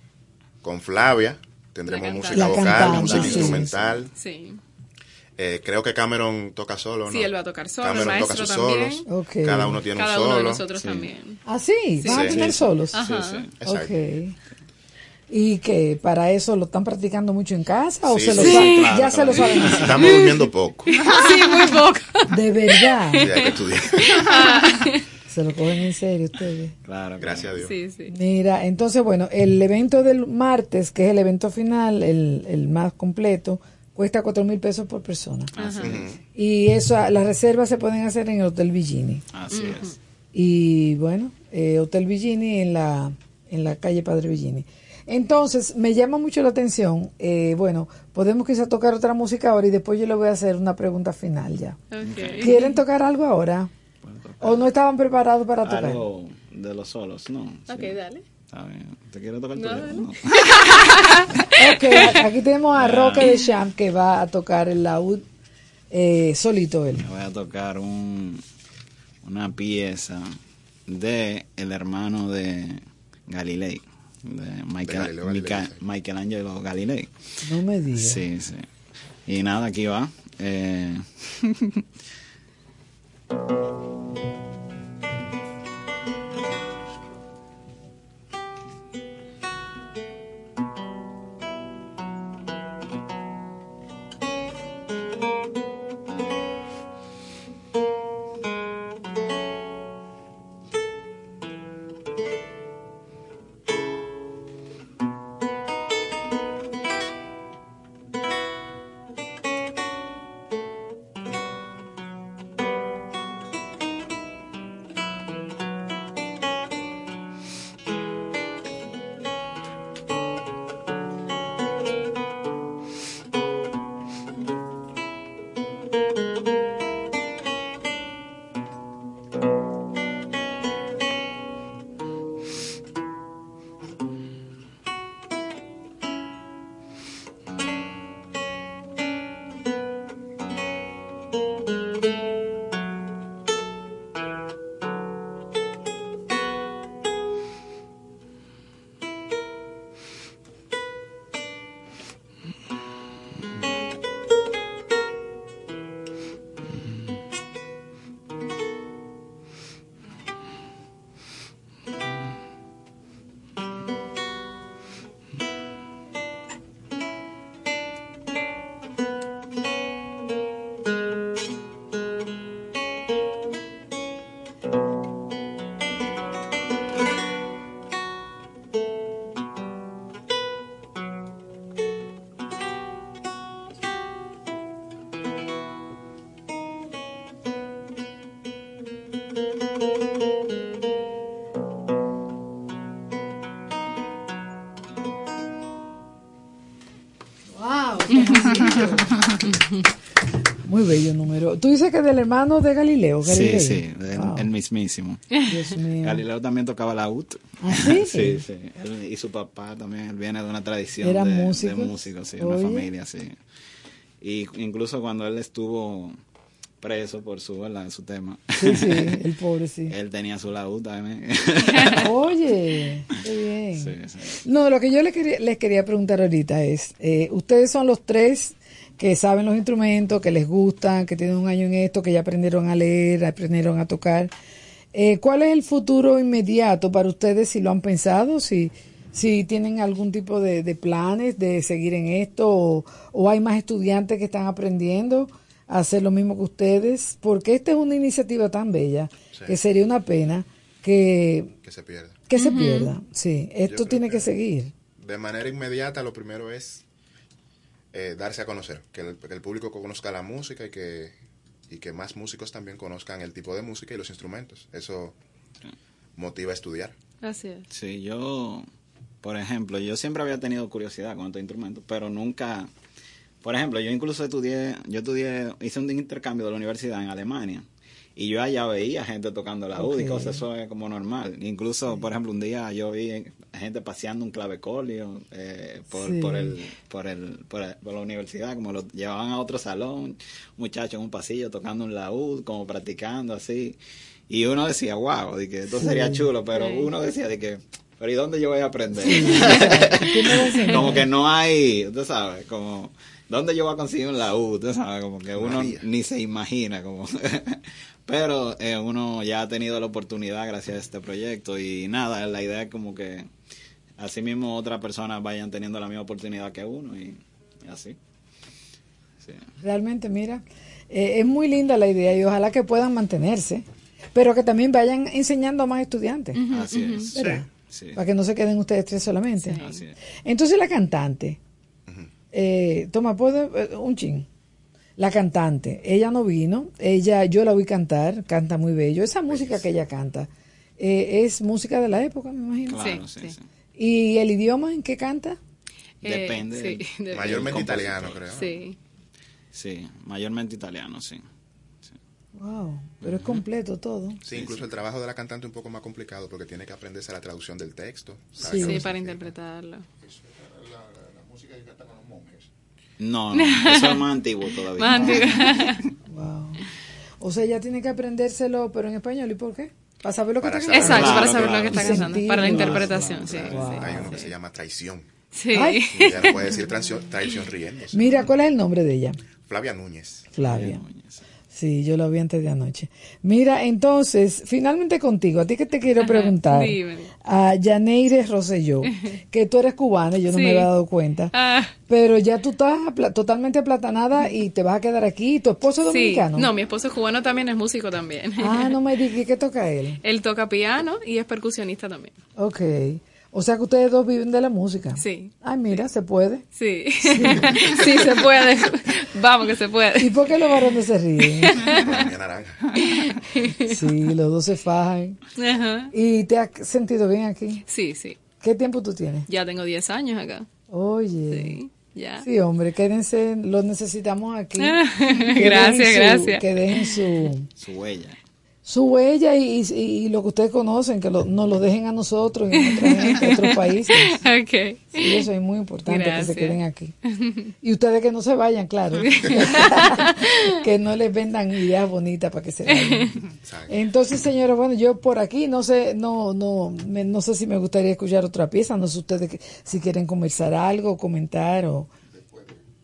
con Flavia, tendremos música vocal, cantante, música sí. instrumental. Sí. Eh, creo que Cameron toca solo, ¿no? Sí, él va a tocar solo, el Cameron toca maestro sus también. solos. Ok. Cada uno tiene Cada un uno de solo. nosotros Sí. también. Ah, sí, van a tener Sí. solos. Ajá. Sí, sí. Exacto. Ok. ¿Y que para eso lo están practicando mucho en casa o Sí, se lo sí. saben? Claro, ya se claro. lo saben? Estamos durmiendo poco. Sí, muy poco. De verdad. Sí, hay que estudiar. Se lo cogen en serio ustedes. Claro. Gracias a Dios. Sí, sí. Mira, entonces, bueno, el evento del martes, que es el evento final, el, el más completo, cuesta cuatro mil pesos por persona. Así es. Y eso, las reservas se pueden hacer en el Hotel Villini. Así es. Y bueno, eh, Hotel Villini en la, en la calle Padre Villini. Entonces, me llama mucho la atención. eh, bueno, podemos quizá tocar otra música ahora y después yo le voy a hacer una pregunta final ya. ¿Quieren tocar algo ahora? ¿O no estaban preparados para tocar? Algo de los solos, ¿no? Sí. Ok, dale. Está bien. ¿Te quieres tocar No, dale. No. Ok, aquí tenemos a Roque de Champ que va a tocar el laúd eh, solito él. Voy a tocar un, una pieza de el hermano de Galilei, de Michael, Galileo Galilei, Mica-. Michelangelo Galilei. No me digas. Sí, sí. Y nada, aquí va. Eh, Muy bello número. Tú dices que del hermano de Galileo. Galileo. Sí, sí, el, el mismísimo. Dios mío. Galileo también tocaba la ut. ¿Ah, sí? sí, sí. Él y su papá también, él viene de una tradición ¿Eran de, músicos? de músicos, sí, una familia, sí. Y incluso cuando él estuvo preso por su, ¿verdad? su tema, Sí, sí, el pobre sí. él tenía su laúd también. Oye, qué bien. Sí, sí. No, lo que yo les quería, les quería preguntar ahorita es, eh, ustedes son los tres que saben los instrumentos, que les gustan, que tienen un año en esto, que ya aprendieron a leer, aprendieron a tocar. Eh, ¿Cuál es el futuro inmediato para ustedes si lo han pensado? Si, si tienen algún tipo de, de planes de seguir en esto o, o hay más estudiantes que están aprendiendo a hacer lo mismo que ustedes, porque esta es una iniciativa tan bella Sí. que sería una pena que, Que se pierda. que se pierda. Sí, esto tiene que, seguir. De manera inmediata, lo primero es eh, darse a conocer, que el, que el público conozca la música y que, y que más músicos también conozcan el tipo de música y los instrumentos. Eso motiva a estudiar. Así es. Sí, yo, por ejemplo, yo siempre había tenido curiosidad con estos instrumentos, pero nunca, por ejemplo, yo incluso estudié, yo estudié, hice un intercambio de la universidad en Alemania. Y yo allá veía gente tocando la UD y cosas, eso es como normal. Incluso, por ejemplo, un día yo vi gente paseando un clavecolio eh, por, Sí. por, el, por, el, por, el- por la universidad, como lo llevaban a otro salón, muchachos en un pasillo tocando un laúd, como practicando así. Y uno decía, wow, de que esto Sí. sería chulo, pero Sí. uno decía de que, pero ¿y dónde yo voy a aprender? Como que no hay, tú sabes, como, ¿dónde yo voy a conseguir un laúd? Tú sabes, como que uno María. ni se imagina, como... Pero eh, uno ya ha tenido la oportunidad gracias a este proyecto y nada, la idea es como que así mismo otras personas vayan teniendo la misma oportunidad que uno y, y así. Sí. Realmente, mira, eh, es muy linda la idea y ojalá que puedan mantenerse, pero que también vayan enseñando a más estudiantes. Así es. ¿verdad? Sí. Para que no se queden ustedes tres solamente. Así es. Entonces la cantante, eh, toma, ¿puedo, eh, un chin. La cantante, ella no vino, ella, yo la vi cantar, canta muy bello. Esa música que ella canta eh, es música de la época, me imagino. Claro, sí, sí. ¿Y el idioma en qué canta? Eh, Depende. sí, del- depende. Mayormente italiano, creo. Sí. Sí, mayormente italiano, sí. Wow, pero es completo todo. Sí, incluso el trabajo de la cantante es un poco más complicado porque tiene que aprenderse la traducción del texto. Sí. para lo que interpretarlo. No, no, eso es más antiguo todavía. Más antiguo. Wow. O sea, ella tiene que aprendérselo, pero en español. ¿Y por qué? Para saber lo que Para está cantando. Exacto, para Claro, saber lo que está cantando. Para la interpretación, sí. Claro, sí, Hay uno sí. que se llama traición. Sí. Ay. Y ya no puede decir traición, traición riéndose. Mira, ¿cuál es el nombre de ella? Flavia Núñez. Flavia. Sí, yo lo vi antes de anoche. Mira, entonces, finalmente contigo, a ti que te quiero preguntar, a Yaneire Rosselló, que tú eres cubana, yo no Sí. me había dado cuenta, Ah, pero ya tú estás totalmente aplatanada y te vas a quedar aquí. ¿Tu esposo es sí. dominicano? No, mi esposo es cubano también, es músico también. Ah, no me digas, ¿qué toca él? Él toca piano y es percusionista también. Ok. O sea que ustedes dos viven de la música. Sí. Ay, mira, se puede. Sí. sí, se puede. Vamos que se puede. ¿Y por qué los varones se ríen? Sí, los dos se fajan. Ajá. ¿Y te has sentido bien aquí? Sí, sí. ¿Qué tiempo tú tienes? Ya tengo 10 años acá. Oye. Sí, ya. Sí, hombre, quédense, los necesitamos aquí. Que Gracias, su- gracias. Que dejen su, Su huella. Su huella y, y- y lo que ustedes conocen, que lo- nos lo dejen a nosotros y a otra gente, a otros países. Ok. Sí, eso es muy importante Gracias. que se queden aquí. Y ustedes que no se vayan, claro. que no les vendan ideas bonitas para que se vayan. Entonces, señora, bueno, yo por aquí no sé, no, no, me- no sé si me gustaría escuchar otra pieza, no sé ustedes que- si quieren conversar algo, comentar o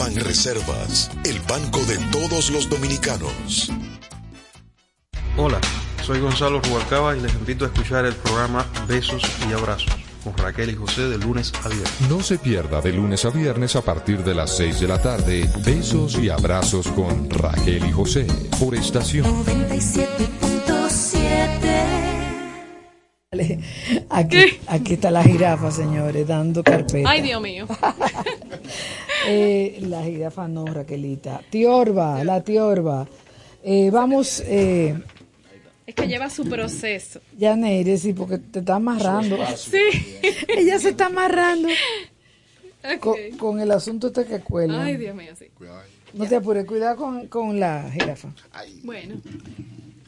Ban Reservas, el banco de todos los dominicanos. Hola, soy Gonzalo Rubalcaba y les invito a escuchar el programa Besos y Abrazos con Raquel y José de lunes a viernes. No se pierda de lunes a viernes a partir de las 6 de la tarde. Besos y abrazos con Raquel y José por estación. 97.7 Aquí, aquí está la jirafa, señores, dando carpeta. Ay, Dios mío. Eh, la jirafa no, Raquelita. Tiorba, la tiorba. Eh, vamos, eh, Es que lleva su proceso. ya Neire, sí, porque te está amarrando. Sí. Ella se está amarrando con, con el asunto este que cuelga. Ay, Dios mío, sí. No te apures, cuidado con, con la jirafa. Bueno.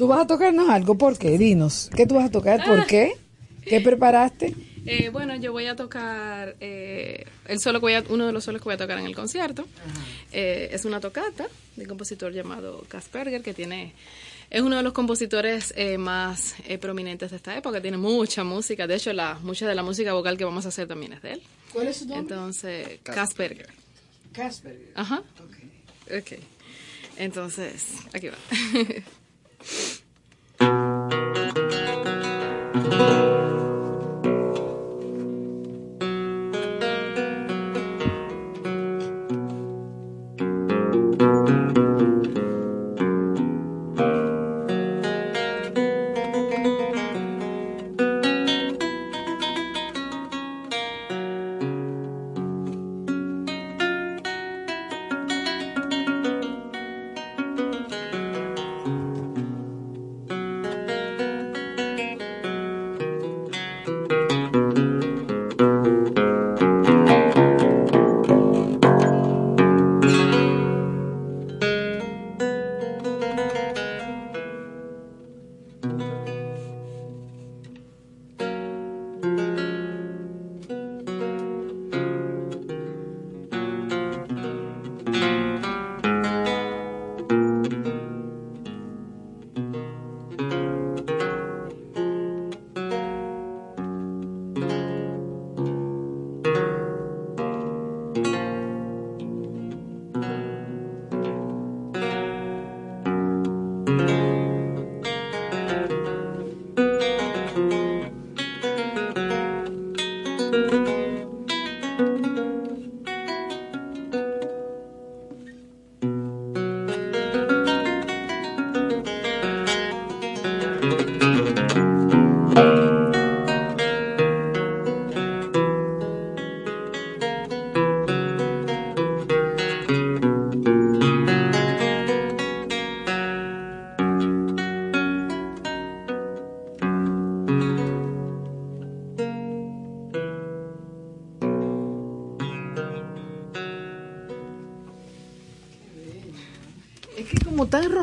¿Tú vas a tocarnos algo? ¿Por qué? Dinos. ¿Qué tú vas a tocar? ¿Por qué? ¿Qué preparaste? Eh, bueno, yo voy a tocar eh, el solo que voy a- uno de los solos que voy a tocar en el concierto. Eh, es una tocata de un compositor llamado Kasperger que tiene es uno de los compositores eh, más eh, prominentes de esta época. Tiene mucha música. De hecho, la mucha de la música vocal que vamos a hacer también es de él. ¿Cuál es su nombre? Entonces, Kasperger. Casper. Ajá. Ok. Entonces, aquí va. あっ。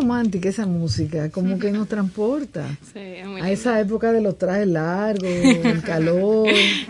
Romántica esa música, como que nos transporta Sí, es muy a lindo. esa época de los trajes largos, el calor.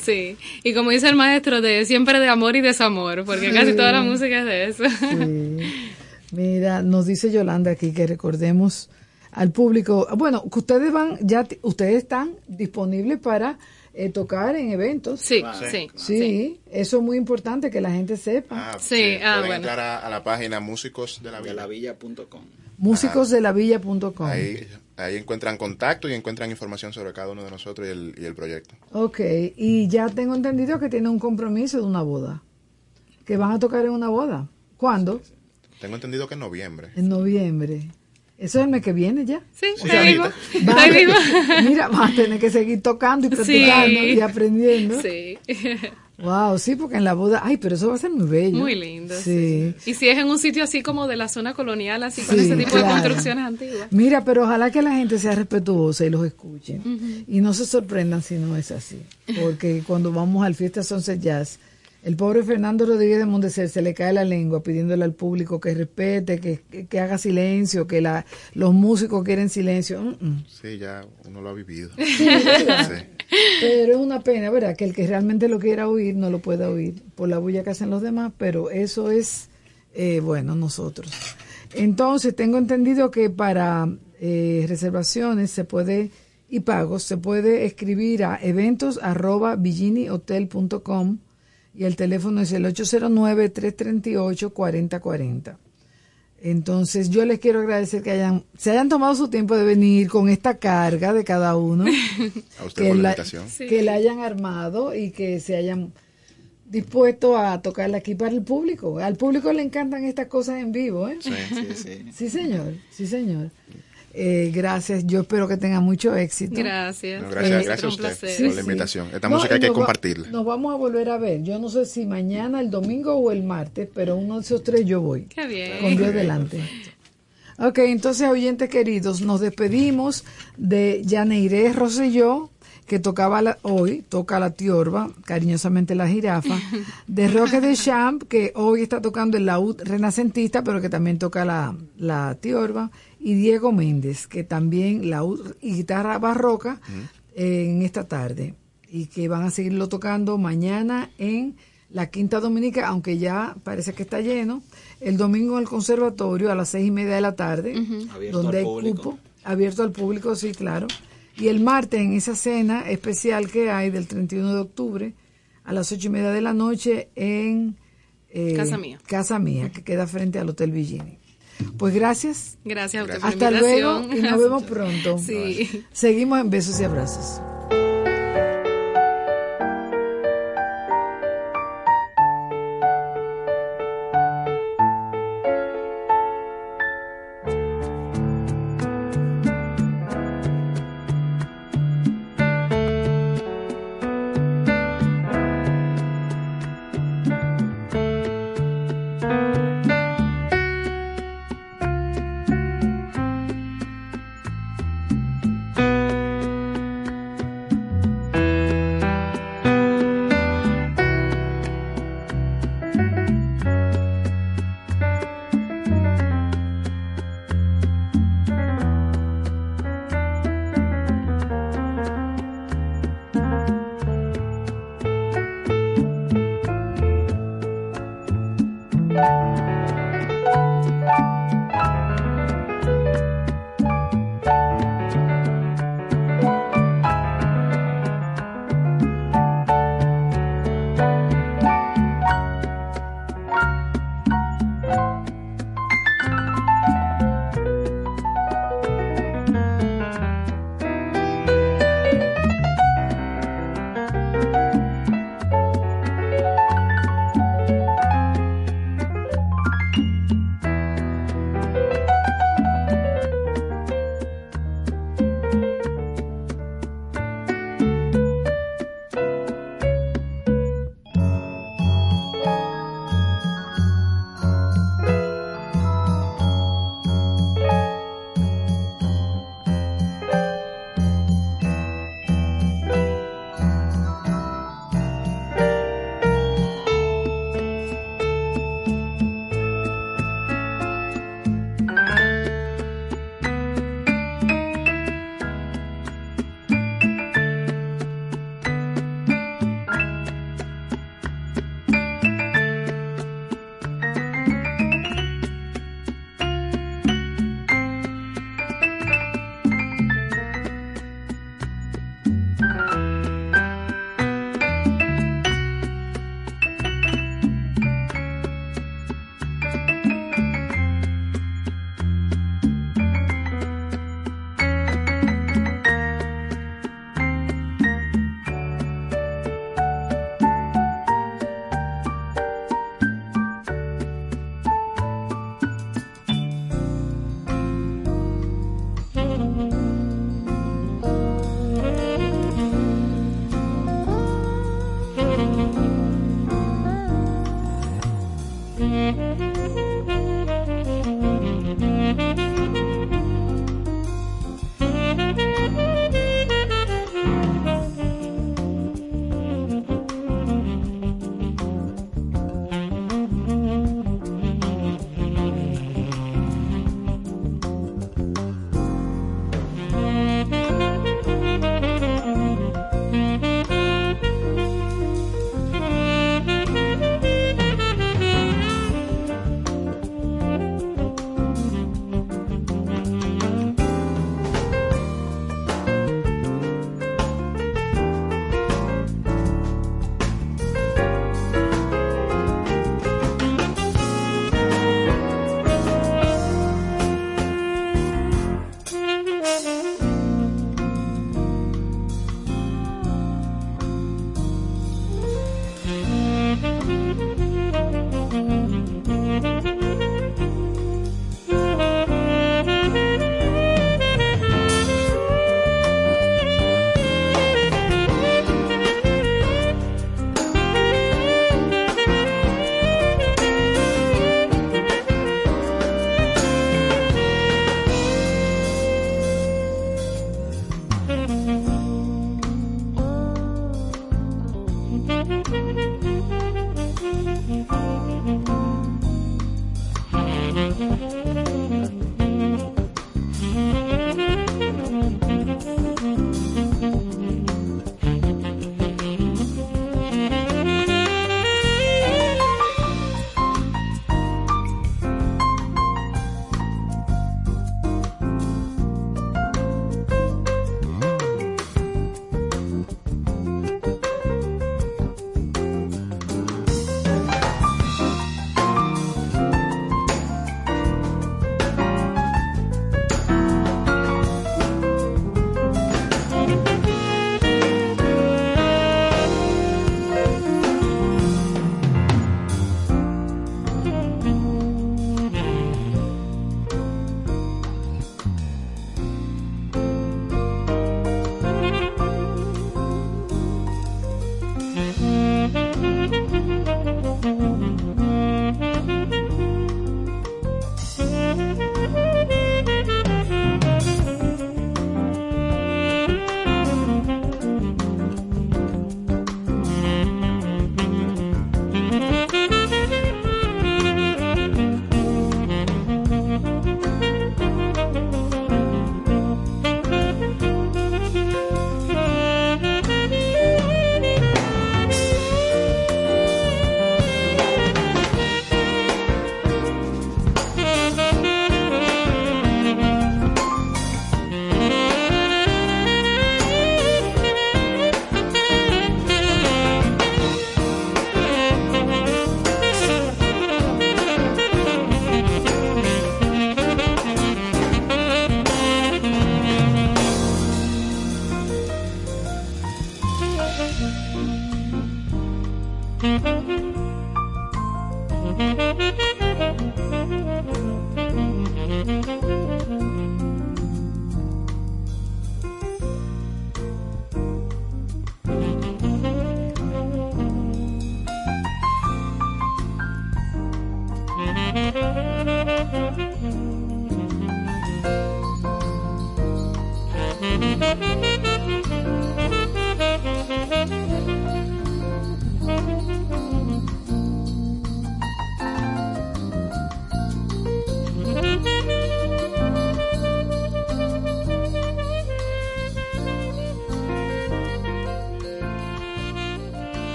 Sí, y como dice el maestro, de siempre de amor y desamor, porque Sí. casi toda la música es de eso. Sí. Mira, nos dice Yolanda aquí que recordemos al público, bueno, que ustedes van, ya ustedes están disponibles para eh, tocar en eventos. Sí, sí, sí, sí. eso es muy importante que la gente sepa. Ah, Sí, ah, pueden bueno. entrar a, a la página músicos de la villa.com. Músicosdelavilla.com. Ahí, ahí encuentran contacto y encuentran información sobre cada uno de nosotros y el, y el proyecto. Ok, y ya tengo entendido que tiene un compromiso de una boda, que van a tocar en una boda. ¿Cuándo? Tengo entendido que en noviembre. En noviembre. Eso es el mes que viene ya. Sí, ahí ahorita. mismo. Va- mismo. Mira, vas a tener que seguir tocando y practicando Sí. y aprendiendo. Sí. Wow, sí, porque en la boda, ay, pero eso va a ser muy bello. Muy lindo, Sí. Y si es en un sitio así como de la zona colonial, así con ese tipo de construcciones antiguas. Mira, pero ojalá que la gente sea respetuosa y los escuche. Ujú. Y no se sorprendan si no es así. Porque cuando vamos al Fiesta Sunset Jazz, el pobre Fernando Rodríguez de Mondecer se le cae la lengua pidiéndole al público que respete, que, que- que haga silencio, que la, los músicos quieren silencio. Mm, mm. Sí, ya uno lo ha vivido. Sí. Pero es una pena, ¿verdad? Que el que realmente lo quiera oír no lo pueda oír por la bulla que hacen los demás, pero eso es, eh, bueno, nosotros. Entonces, tengo entendido que para eh, reservaciones se puede y pagos se puede escribir a eventos arroba y el teléfono es el 809-338-4040. Entonces yo les quiero agradecer que hayan, se hayan tomado su tiempo de venir con esta carga de cada uno. A usted que por la la, invitación. que la hayan armado y que se hayan dispuesto a tocarla aquí para el público. Al público le encantan estas cosas en vivo, ¿eh? Sí, sí, sí. Sí, señor, sí, señor. Eh, gracias, yo espero que tengan mucho éxito. Gracias. No, gracias, Eh, gracias a usted placer. por la invitación. Esta No, música hay que va- compartirla. nos vamos a volver a ver. Yo no sé si mañana, el domingo o el martes, pero uno de esos tres yo voy. Qué bien. Con Dios delante. Ok, entonces, oyentes queridos, nos despedimos de Yaneiré Rosselló, que tocaba la- hoy, toca la tiorba, cariñosamente la jirafa, de Roque de Champ, que hoy está tocando el laúd renacentista, pero que también toca la, la tiorba, y Diego Méndez, que también laúd y guitarra barroca eh, en esta tarde, y que van a seguirlo tocando mañana en la Quinta Dominica, aunque ya parece que está lleno, el domingo en el conservatorio a las seis y media de la tarde, Abierto donde hay público. cupo, abierto al público, sí, claro. Y el martes en esa cena especial que hay del 31 de octubre a las ocho y media de la noche en eh, Casa Mía. Casa Mía, que queda frente al Hotel Villini. Pues gracias. Gracias a usted por la Hasta luego y nos vemos pronto. Sí. Seguimos en besos y abrazos.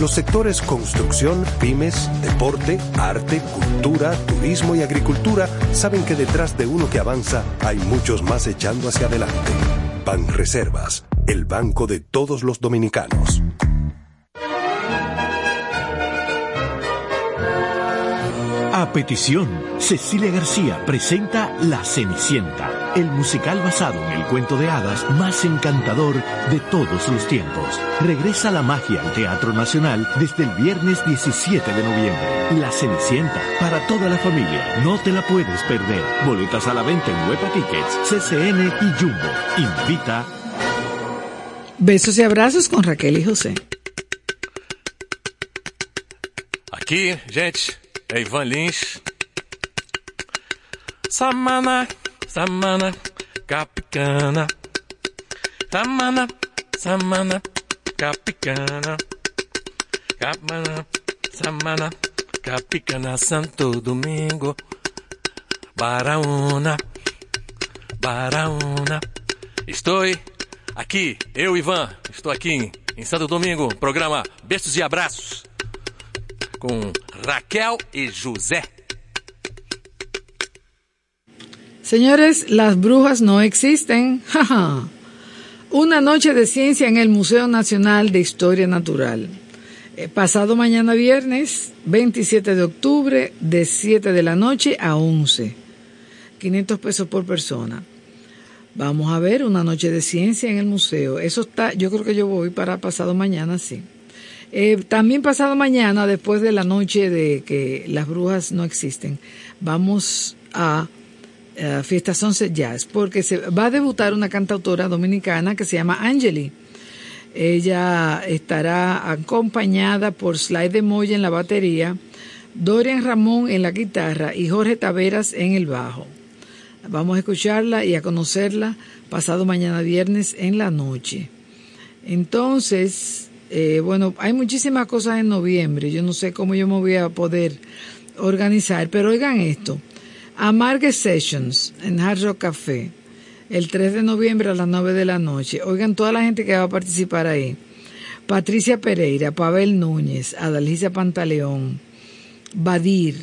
Los sectores construcción, pymes, deporte, arte, cultura, turismo y agricultura saben que detrás de uno que avanza hay muchos más echando hacia adelante. Banreservas, el banco de todos los dominicanos. A petición, Cecilia García presenta La Cenicienta, el musical basado en el cuento de hadas más encantador de todos los tiempos. Regresa la magia al Teatro Nacional desde el viernes 17 de noviembre. La Cenicienta, para toda la familia, no te la puedes perder. Boletas a la venta en Huepa Tickets, CCN y Jumbo. Invita. Besos y abrazos con Raquel y José. Aqui, gente, é Ivan Lins. Samana, Samana, Capicana. Samana, Samana, Capicana. Capana, Samana, Capicana, Santo Domingo. Baraúna, Baraúna. Estou aqui, eu, Ivan, estou aqui em, em Santo Domingo, programa Beijos e Abraços com Raquel y José. Señores, las brujas no existen. Una noche de ciencia en el Museo Nacional de Historia Natural. Eh, pasado mañana viernes, 27 de octubre, de 7 de la noche a 11. 500 pesos por persona. Vamos a ver una noche de ciencia en el museo. Eso está, yo creo que yo voy para pasado mañana, sí. Eh, también pasado mañana, después de la noche de que las brujas no existen, vamos a uh, Fiesta Sunset Jazz, porque se va a debutar una cantautora dominicana que se llama Angeli. Ella estará acompañada por Slide de Moya en la batería, Dorian Ramón en la guitarra y Jorge Taveras en el bajo. Vamos a escucharla y a conocerla pasado mañana viernes en la noche. Entonces, eh, bueno, hay muchísimas cosas en noviembre. Yo no sé cómo yo me voy a poder organizar, pero oigan esto. Amargue Sessions en Hard Rock Café, el 3 de noviembre a las 9 de la noche. Oigan toda la gente que va a participar ahí. Patricia Pereira, Pavel Núñez, Adalgisa Pantaleón, Badir,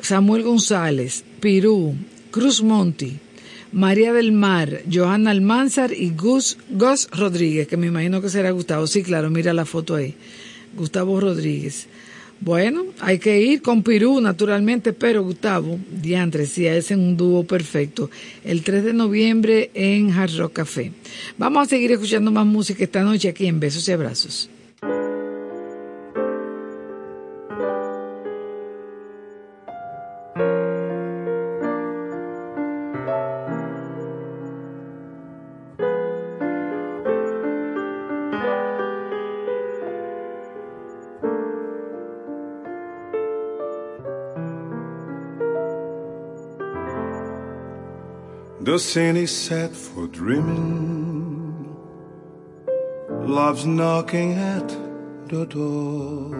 Samuel González, Pirú, Cruz Monti, María del Mar, Johanna Almanzar y Gus, Gus Rodríguez, que me imagino que será Gustavo. Sí, claro, mira la foto ahí. Gustavo Rodríguez. Bueno, hay que ir con Pirú, naturalmente, pero Gustavo, diantre, sí, es un dúo perfecto. El 3 de noviembre en Hard Café. Vamos a seguir escuchando más música esta noche aquí en Besos y Abrazos. The scene is set for dreaming. Love's knocking at the door.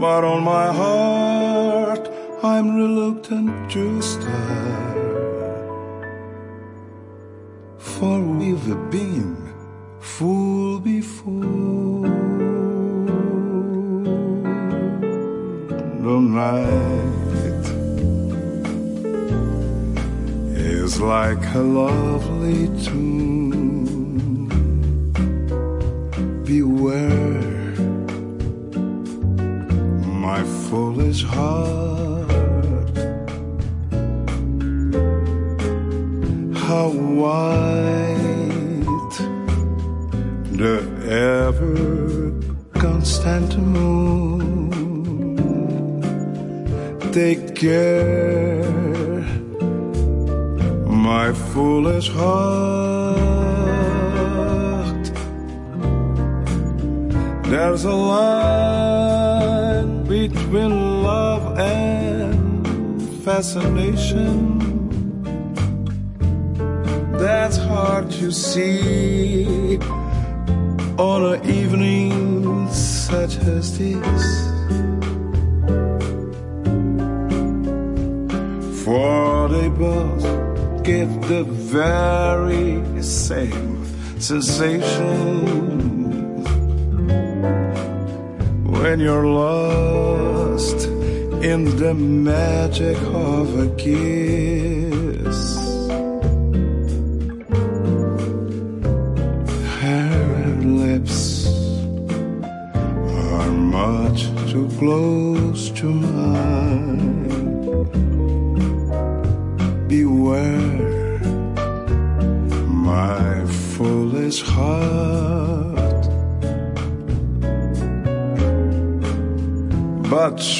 But on my heart, I'm reluctant to start. For we've been fooled before. The night is like a lovely tune. Beware my foolish heart. How white the ever constant moon. Take care. Foolish heart. There's a line between love and fascination that's hard to see on an evening such as this. For they both give the very same sensation when you're lost in the magic of a kiss. Her lips are much too close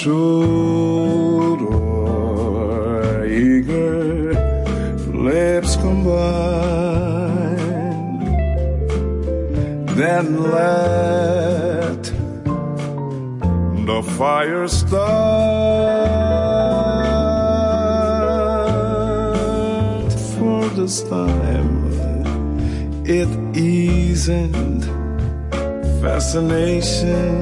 should our eager lips combine, then let the fire start for this time. It isn't fascination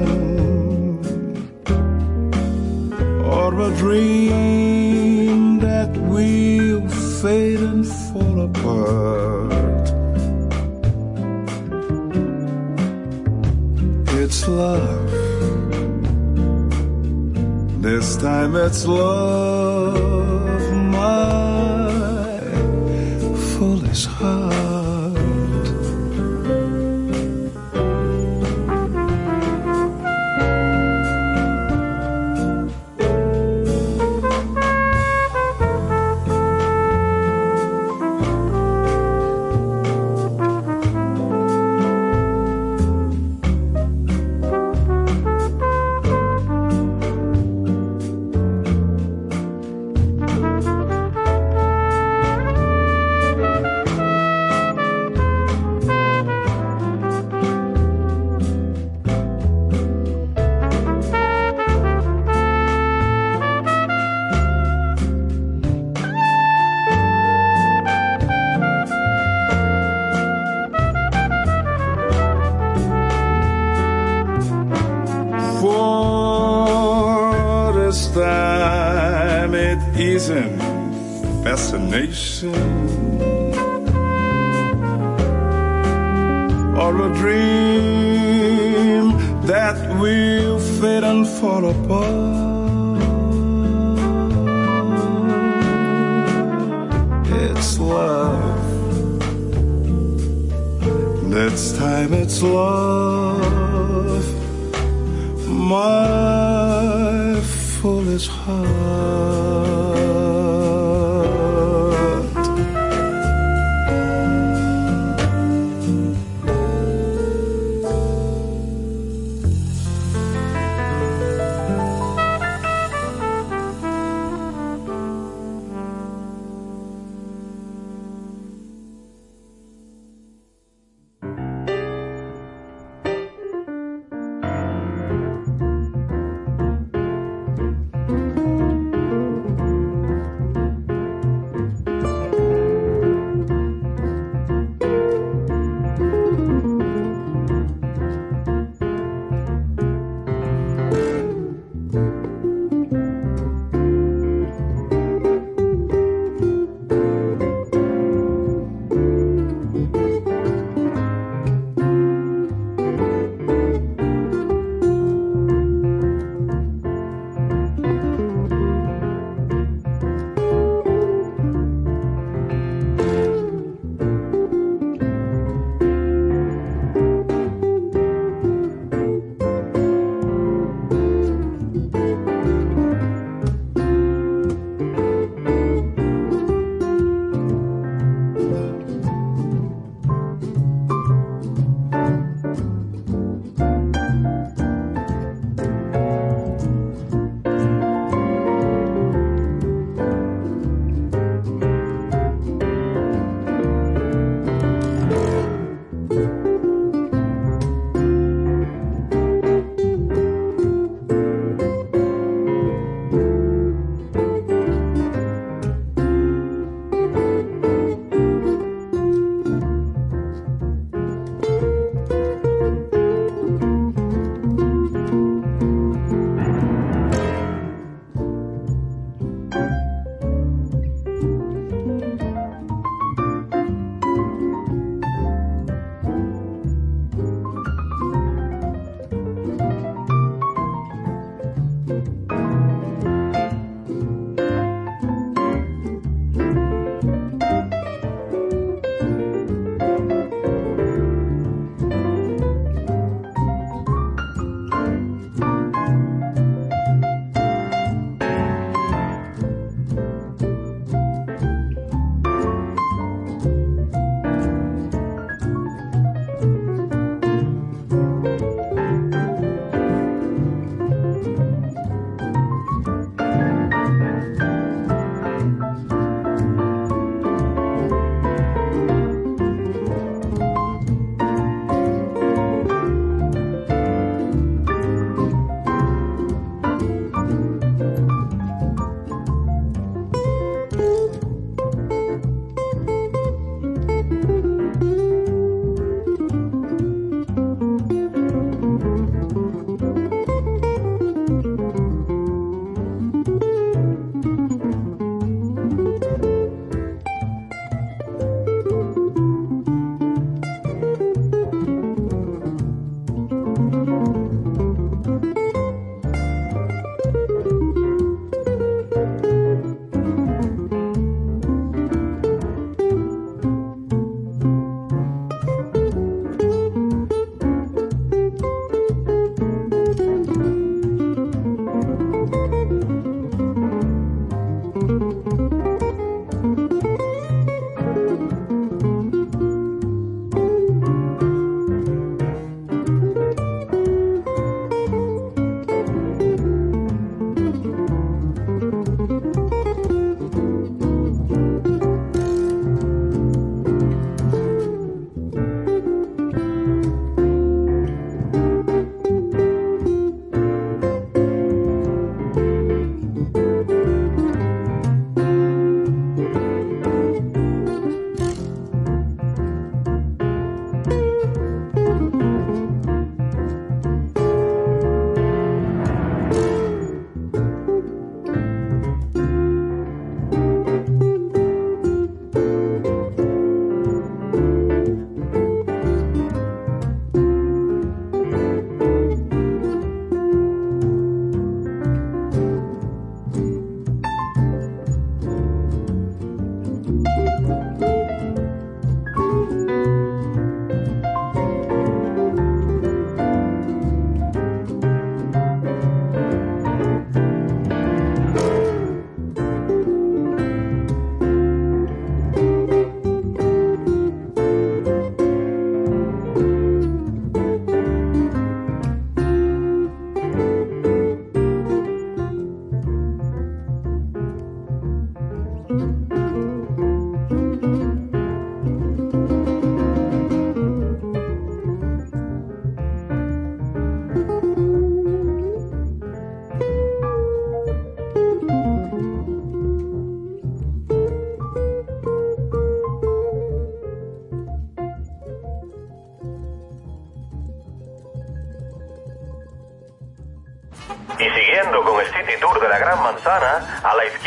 It's love.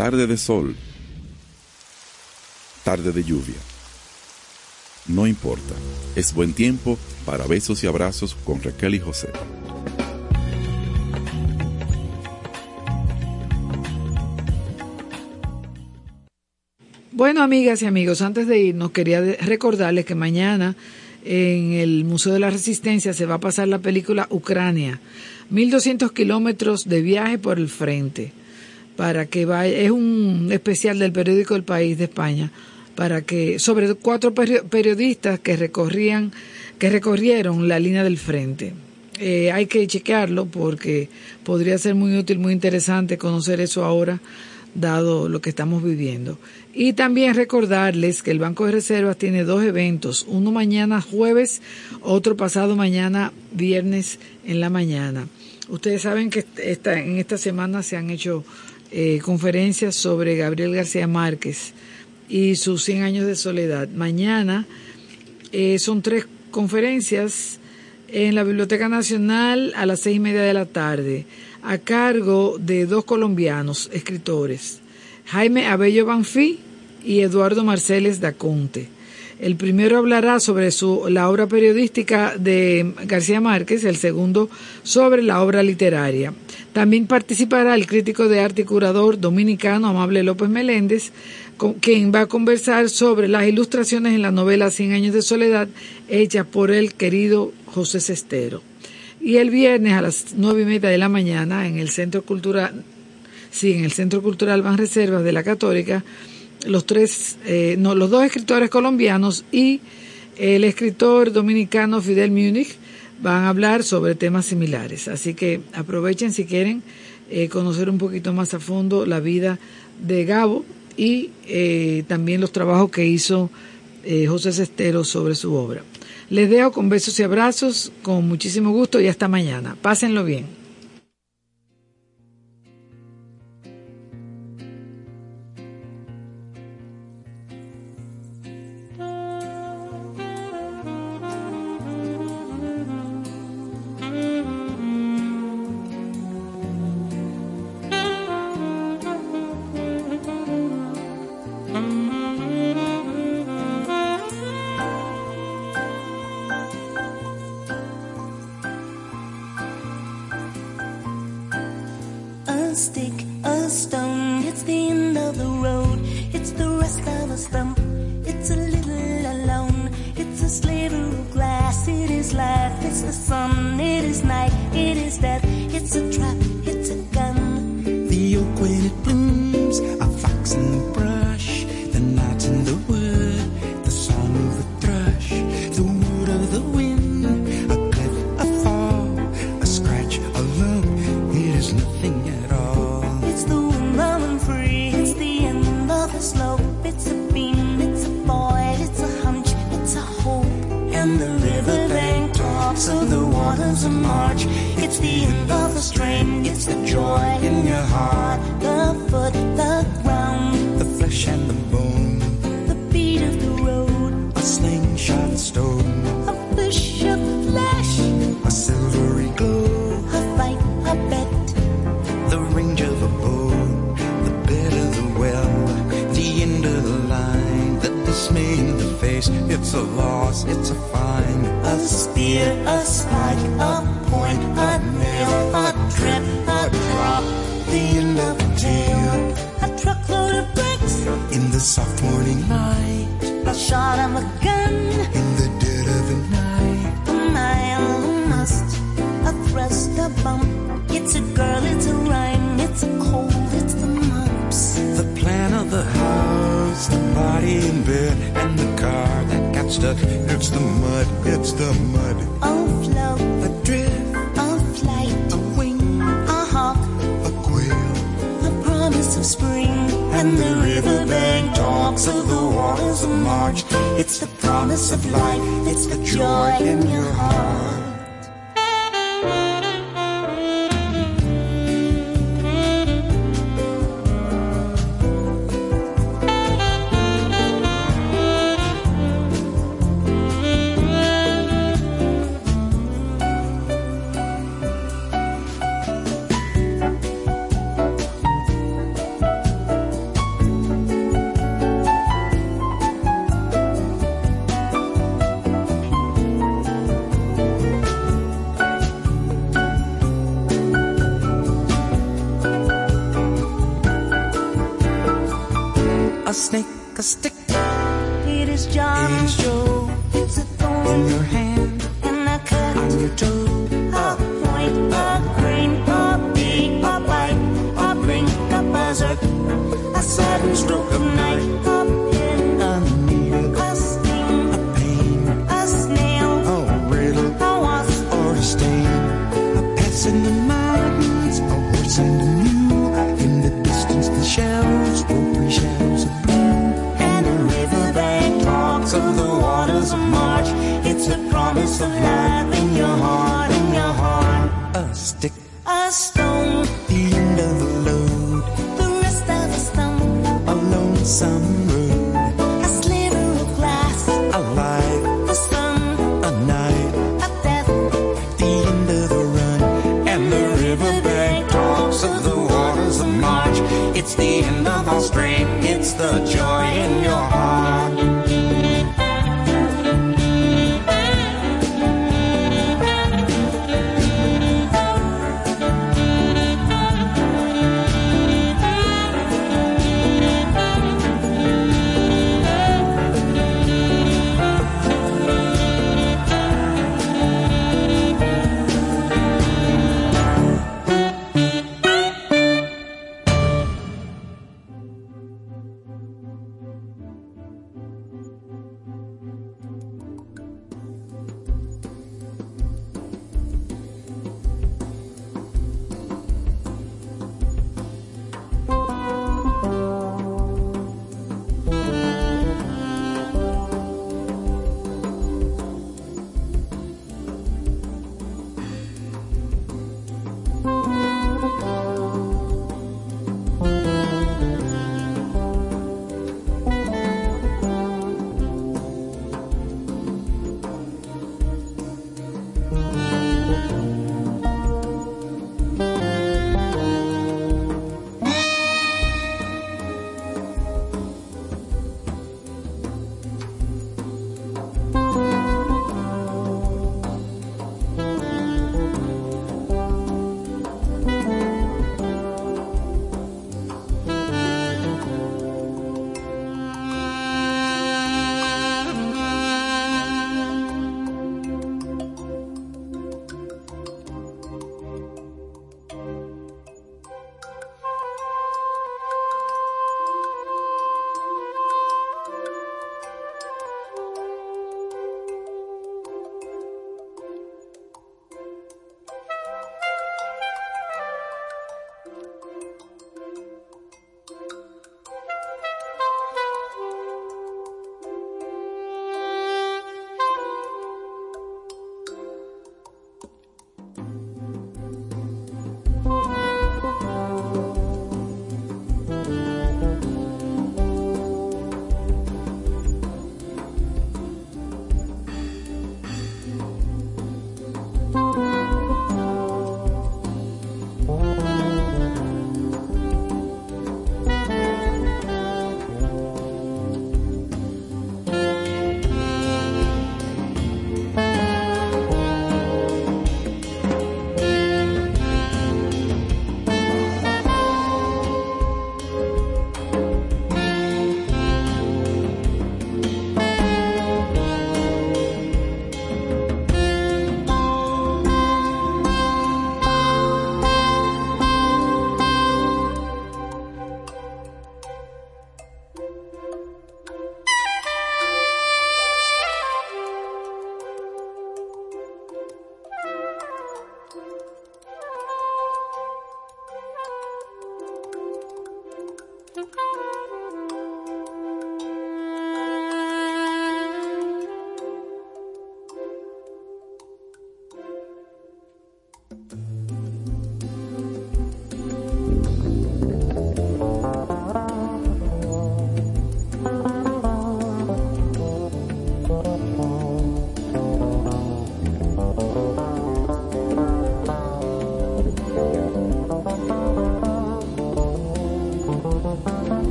Tarde de sol. Tarde de lluvia. No importa, es buen tiempo para besos y abrazos con Raquel y José. Bueno, amigas y amigos, antes de irnos quería recordarles que mañana en el Museo de la Resistencia se va a pasar la película Ucrania, 1200 kilómetros de viaje por el frente, para que vaya, es un especial del periódico El País de España, para que sobre cuatro peri- periodistas que recorrían, que recorrieron la línea del frente. Eh, hay que chequearlo porque podría ser muy útil, muy interesante conocer eso ahora, dado lo que estamos viviendo. Y también recordarles que el Banco de Reservas tiene dos eventos, uno mañana jueves, otro pasado mañana viernes en la mañana. Ustedes saben que esta, en esta semana se han hecho eh, conferencias sobre Gabriel García Márquez y sus 100 años de soledad. Mañana eh, son tres conferencias en la Biblioteca Nacional a las seis y media de la tarde, a cargo de dos colombianos escritores, Jaime Abello Banfi y Eduardo Marceles Daconte. El primero hablará sobre su, la obra periodística de García Márquez, el segundo sobre la obra literaria. También participará el crítico de arte y curador dominicano Amable López Meléndez, con quien va a conversar sobre las ilustraciones en la novela Cien años de soledad hecha por el querido José Sestero. Y el viernes a las nueve y media de la mañana en el Centro Cultural, sí, en el Centro Cultural Van Reservas de la Católica, los tres, eh, no, los dos escritores colombianos y el escritor dominicano Fidel Múnich van a hablar sobre temas similares. Así que aprovechen si quieren eh, conocer un poquito más a fondo la vida de Gabo y eh, también los trabajos que hizo eh, José Sestero sobre su obra. Les dejo con besos y abrazos, con muchísimo gusto y hasta mañana. Pásenlo bien.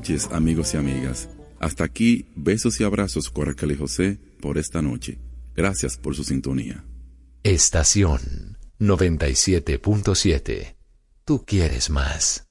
Noches, amigos y amigas. Hasta aquí, besos y abrazos con Raquel y José por esta noche. Gracias por su sintonía. Estación 97.7. Tú quieres más.